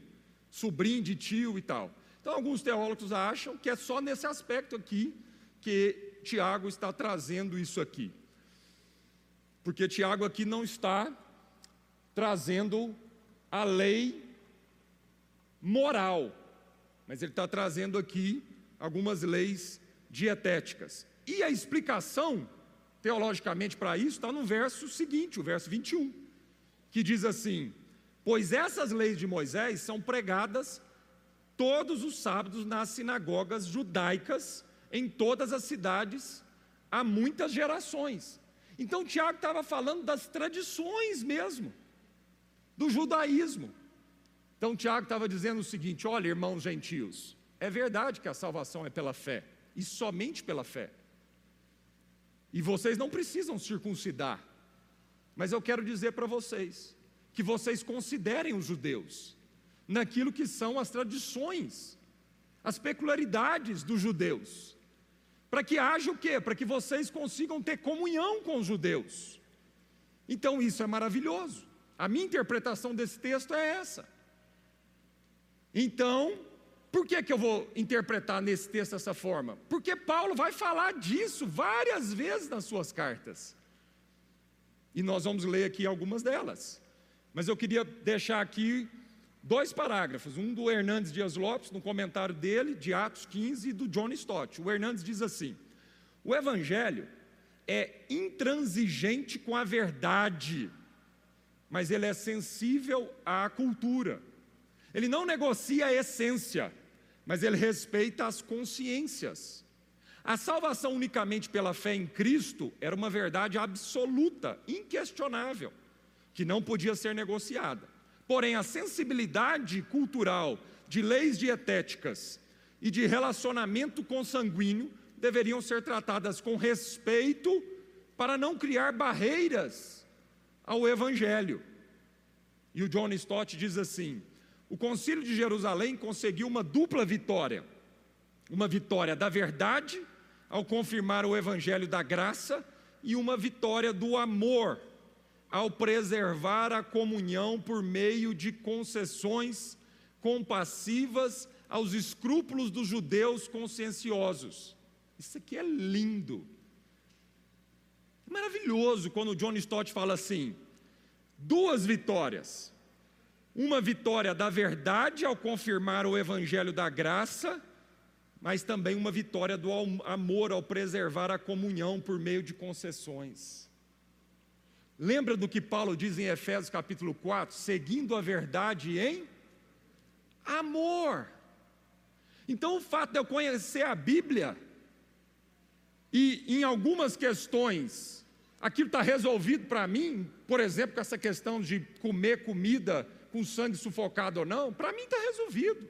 Speaker 1: sobrinho de tio e tal. Então, alguns teólogos acham que é só nesse aspecto aqui que Tiago está trazendo isso aqui. Porque Tiago aqui não está trazendo a lei moral, mas ele está trazendo aqui algumas leis dietéticas. E a explicação teologicamente para isso está no verso seguinte, o verso 21, que diz assim: Pois essas leis de Moisés são pregadas todos os sábados nas sinagogas judaicas em todas as cidades há muitas gerações. Então Tiago estava falando das tradições mesmo, do judaísmo. Então Tiago estava dizendo o seguinte: olha, irmãos gentios, é verdade que a salvação é pela fé, e somente pela fé. E vocês não precisam circuncidar, mas eu quero dizer para vocês que vocês considerem os judeus naquilo que são as tradições, as peculiaridades dos judeus, para que haja o quê? Para que vocês consigam ter comunhão com os judeus. Então isso é maravilhoso. A minha interpretação desse texto é essa. Então, por que, que eu vou interpretar nesse texto dessa forma? Porque Paulo vai falar disso várias vezes nas suas cartas. E nós vamos ler aqui algumas delas. Mas eu queria deixar aqui dois parágrafos, um do Hernandes Dias Lopes, no comentário dele, de Atos 15, e do John Stott. O Hernandes diz assim: o Evangelho é intransigente com a verdade, mas ele é sensível à cultura. Ele não negocia a essência, mas ele respeita as consciências. A salvação unicamente pela fé em Cristo era uma verdade absoluta, inquestionável, que não podia ser negociada. Porém, a sensibilidade cultural de leis dietéticas e de relacionamento consanguíneo deveriam ser tratadas com respeito para não criar barreiras ao Evangelho. E o John Stott diz assim: o Concílio de Jerusalém conseguiu uma dupla vitória. Uma vitória da verdade, ao confirmar o evangelho da graça, e uma vitória do amor, ao preservar a comunhão por meio de concessões compassivas aos escrúpulos dos judeus conscienciosos. Isso aqui é lindo. Maravilhoso quando o John Stott fala assim: duas vitórias uma vitória da verdade ao confirmar o evangelho da graça, mas também uma vitória do amor ao preservar a comunhão por meio de concessões. Lembra do que Paulo diz em Efésios capítulo 4? Seguindo a verdade em amor. Então, o fato de eu conhecer a Bíblia e em algumas questões aquilo está resolvido para mim, por exemplo, com essa questão de comer comida com sangue sufocado ou não, para mim está resolvido.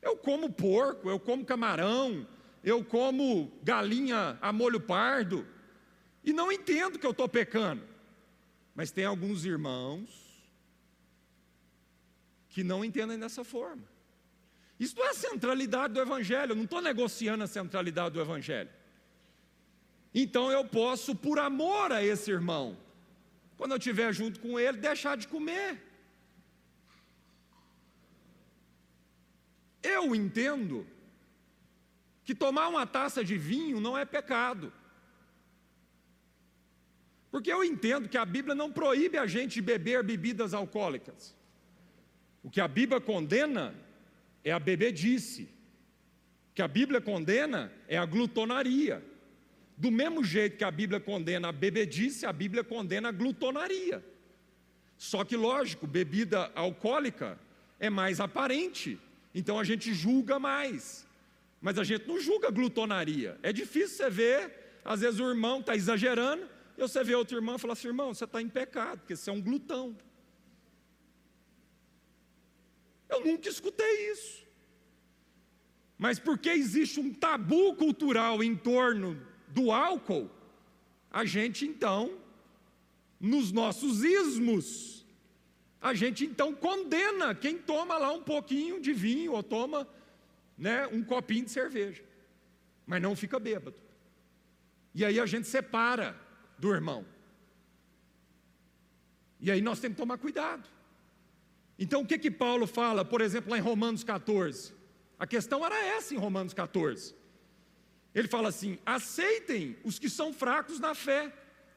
Speaker 1: Eu como porco, eu como camarão, eu como galinha a molho pardo, e não entendo que eu estou pecando. Mas tem alguns irmãos que não entendem dessa forma. Isso não é a centralidade do Evangelho, eu não estou negociando a centralidade do Evangelho. Então eu posso, por amor a esse irmão, quando eu estiver junto com ele, deixar de comer. Eu entendo que tomar uma taça de vinho não é pecado. Porque eu entendo que a Bíblia não proíbe a gente de beber bebidas alcoólicas. O que a Bíblia condena é a bebedice. O que a Bíblia condena é a glutonaria. Do mesmo jeito que a Bíblia condena a bebedice, a Bíblia condena a glutonaria. Só que, lógico, bebida alcoólica é mais aparente então a gente julga mais. Mas a gente não julga glutonaria. É difícil você ver, às vezes o irmão está exagerando, e você vê outro irmão e fala assim: irmão, você está em pecado, porque você é um glutão. Eu nunca escutei isso. Mas porque existe um tabu cultural em torno do álcool, a gente então, nos nossos ismos, a gente então condena quem toma lá um pouquinho de vinho ou toma né, um copinho de cerveja, mas não fica bêbado. E aí a gente separa do irmão. E aí nós temos que tomar cuidado. Então o que que Paulo fala, por exemplo, lá em Romanos 14? A questão era essa em Romanos 14. Ele fala assim: aceitem os que são fracos na fé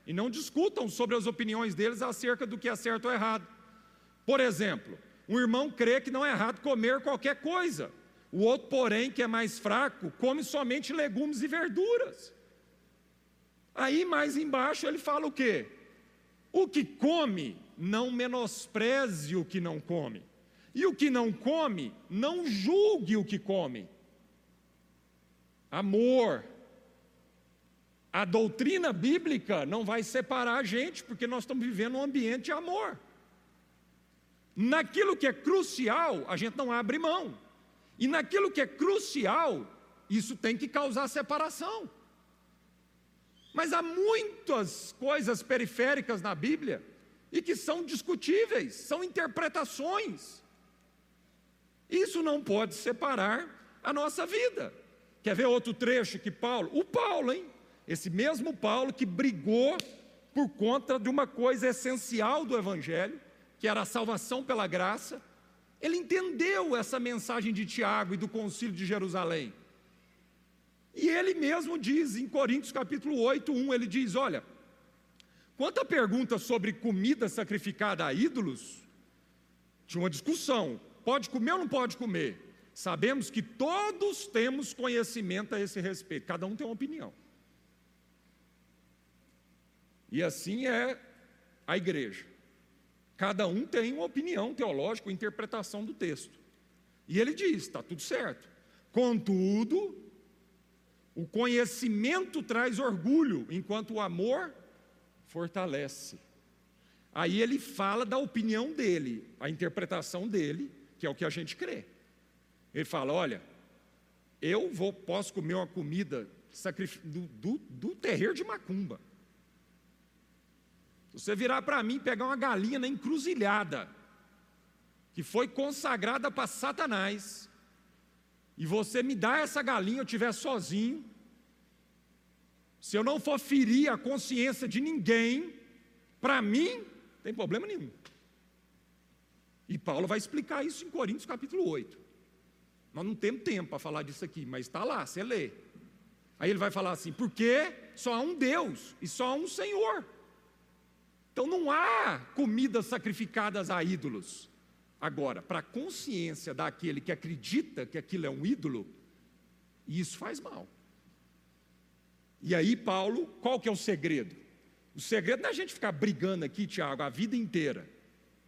Speaker 1: e não discutam sobre as opiniões deles acerca do que é certo ou errado. Por exemplo, um irmão crê que não é errado comer qualquer coisa. O outro, porém, que é mais fraco, come somente legumes e verduras. Aí mais embaixo ele fala o quê? O que come, não menospreze o que não come. E o que não come, não julgue o que come. Amor. A doutrina bíblica não vai separar a gente, porque nós estamos vivendo um ambiente de amor. Naquilo que é crucial, a gente não abre mão. E naquilo que é crucial, isso tem que causar separação. Mas há muitas coisas periféricas na Bíblia e que são discutíveis, são interpretações. Isso não pode separar a nossa vida. Quer ver outro trecho que Paulo? O Paulo, hein? Esse mesmo Paulo que brigou por conta de uma coisa essencial do Evangelho, que era a salvação pela graça, ele entendeu essa mensagem de Tiago e do concílio de Jerusalém. E ele mesmo diz em Coríntios capítulo 8, 1, ele diz: Olha, quanto à pergunta sobre comida sacrificada a ídolos, tinha uma discussão: pode comer ou não pode comer? Sabemos que todos temos conhecimento a esse respeito, cada um tem uma opinião. E assim é a igreja. Cada um tem uma opinião teológica, uma interpretação do texto. E ele diz: está tudo certo. Contudo, o conhecimento traz orgulho, enquanto o amor fortalece. Aí ele fala da opinião dele, a interpretação dele, que é o que a gente crê. Ele fala: olha, eu vou, posso comer uma comida do, do, do terreiro de macumba. Você virar para mim e pegar uma galinha na encruzilhada, que foi consagrada para Satanás, e você me dá essa galinha, eu estiver sozinho, se eu não for ferir a consciência de ninguém, para mim, não tem problema nenhum. E Paulo vai explicar isso em Coríntios capítulo 8. Nós não temos tempo para falar disso aqui, mas está lá, você lê. Aí ele vai falar assim: porque só há um Deus e só há um Senhor. Então não há comidas sacrificadas a ídolos. Agora, para a consciência daquele que acredita que aquilo é um ídolo, isso faz mal. E aí, Paulo, qual que é o segredo? O segredo não é a gente ficar brigando aqui, Tiago, a vida inteira.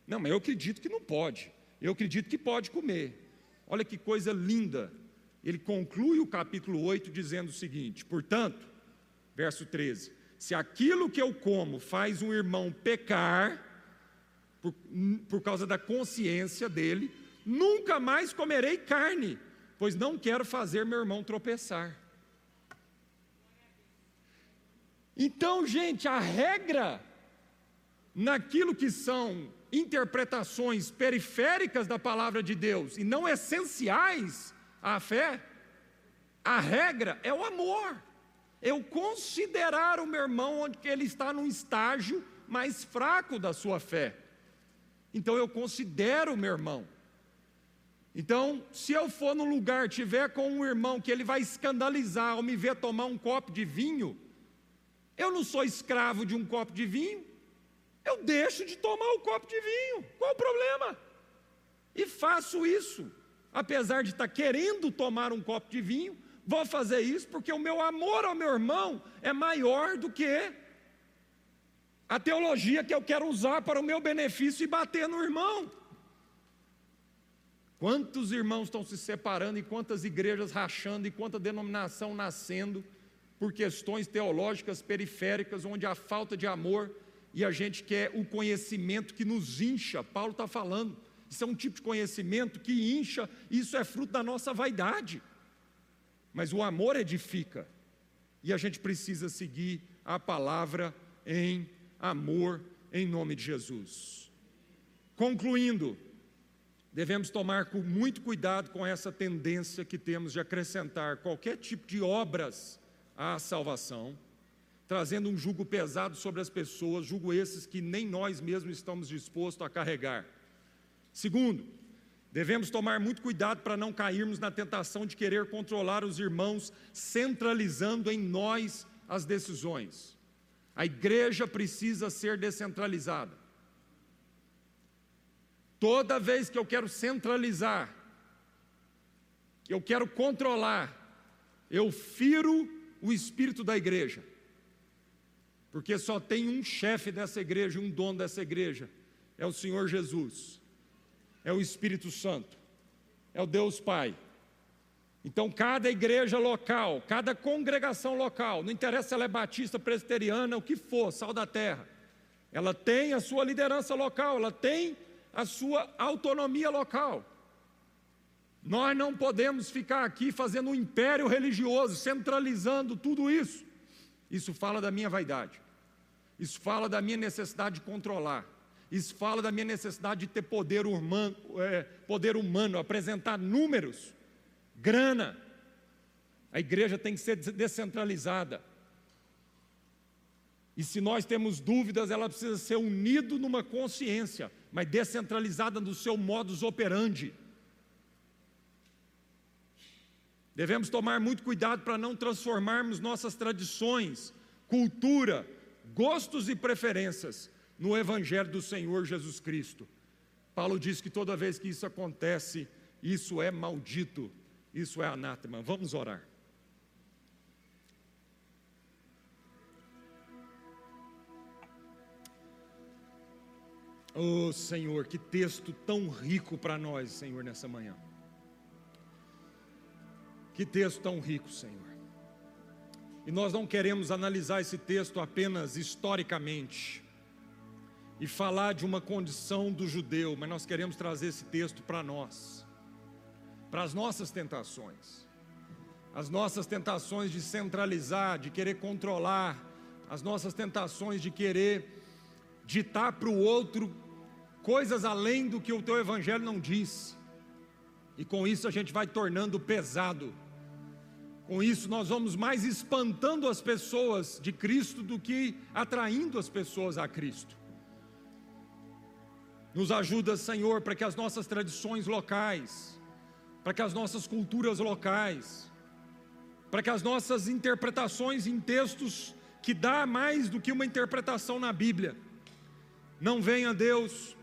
Speaker 1: Não, mas eu acredito que não pode. Eu acredito que pode comer. Olha que coisa linda. Ele conclui o capítulo 8 dizendo o seguinte: portanto, verso 13: se aquilo que eu como faz um irmão pecar, por, por causa da consciência dele, nunca mais comerei carne, pois não quero fazer meu irmão tropeçar. Então, gente, a regra naquilo que são interpretações periféricas da palavra de Deus e não essenciais à fé, a regra é o amor eu considerar o meu irmão onde ele está num estágio mais fraco da sua fé. Então eu considero meu irmão. Então, se eu for num lugar, tiver com um irmão que ele vai escandalizar ao me ver tomar um copo de vinho, eu não sou escravo de um copo de vinho, eu deixo de tomar o copo de vinho. Qual o problema? E faço isso, apesar de estar querendo tomar um copo de vinho, vou fazer isso porque o meu amor ao meu irmão é maior do que a teologia que eu quero usar para o meu benefício e bater no irmão. Quantos irmãos estão se separando e quantas igrejas rachando e quanta denominação nascendo por questões teológicas periféricas, onde há falta de amor e a gente quer o conhecimento que nos incha. Paulo está falando. Isso é um tipo de conhecimento que incha, isso é fruto da nossa vaidade mas o amor edifica. E a gente precisa seguir a palavra em amor, em nome de Jesus. Concluindo, devemos tomar muito cuidado com essa tendência que temos de acrescentar qualquer tipo de obras à salvação, trazendo um jugo pesado sobre as pessoas, jugo esses que nem nós mesmos estamos dispostos a carregar. Segundo, Devemos tomar muito cuidado para não cairmos na tentação de querer controlar os irmãos, centralizando em nós as decisões. A igreja precisa ser descentralizada. Toda vez que eu quero centralizar, eu quero controlar, eu firo o espírito da igreja. Porque só tem um chefe dessa igreja, um dono dessa igreja, é o Senhor Jesus é o Espírito Santo, é o Deus Pai. Então, cada igreja local, cada congregação local, não interessa se ela é batista, presbiteriana, o que for, sal da terra, ela tem a sua liderança local, ela tem a sua autonomia local. Nós não podemos ficar aqui fazendo um império religioso, centralizando tudo isso. Isso fala da minha vaidade. Isso fala da minha necessidade de controlar. Isso fala da minha necessidade de ter poder humano, é, poder humano, apresentar números, grana. A igreja tem que ser descentralizada. E se nós temos dúvidas, ela precisa ser unida numa consciência, mas descentralizada no seu modus operandi. Devemos tomar muito cuidado para não transformarmos nossas tradições, cultura, gostos e preferências no Evangelho do Senhor Jesus Cristo. Paulo diz que toda vez que isso acontece, isso é maldito, isso é anátema. Vamos orar. Oh Senhor, que texto tão rico para nós, Senhor, nessa manhã. Que texto tão rico, Senhor. E nós não queremos analisar esse texto apenas historicamente e falar de uma condição do judeu, mas nós queremos trazer esse texto para nós, para as nossas tentações, as nossas tentações de centralizar, de querer controlar, as nossas tentações de querer ditar para o outro coisas além do que o teu evangelho não diz. E com isso a gente vai tornando pesado com isso, nós vamos mais espantando as pessoas de Cristo do que atraindo as pessoas a Cristo. Nos ajuda, Senhor, para que as nossas tradições locais, para que as nossas culturas locais, para que as nossas interpretações em textos que dá mais do que uma interpretação na Bíblia, não venha Deus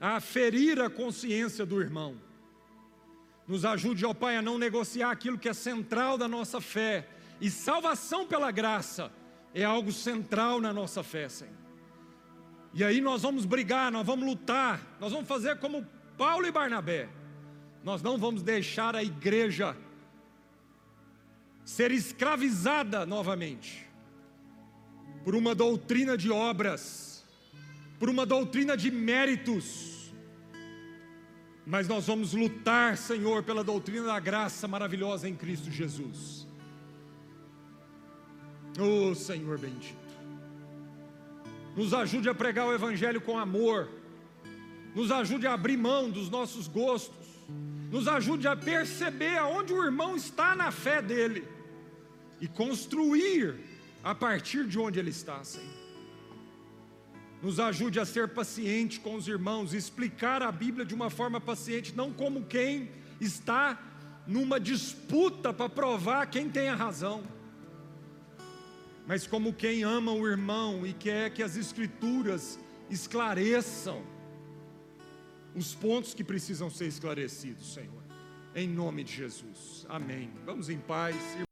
Speaker 1: a ferir a consciência do irmão nos ajude, ó Pai, a não negociar aquilo que é central da nossa fé. E salvação pela graça é algo central na nossa fé, Senhor. E aí nós vamos brigar, nós vamos lutar, nós vamos fazer como Paulo e Barnabé. Nós não vamos deixar a igreja ser escravizada novamente por uma doutrina de obras, por uma doutrina de méritos mas nós vamos lutar, Senhor, pela doutrina da graça maravilhosa em Cristo Jesus. Oh, Senhor bendito. Nos ajude a pregar o Evangelho com amor, nos ajude a abrir mão dos nossos gostos, nos ajude a perceber aonde o irmão está na fé dele e construir a partir de onde ele está, Senhor. Nos ajude a ser paciente com os irmãos, explicar a Bíblia de uma forma paciente, não como quem está numa disputa para provar quem tem a razão, mas como quem ama o irmão e quer que as Escrituras esclareçam os pontos que precisam ser esclarecidos, Senhor, em nome de Jesus. Amém. Vamos em paz.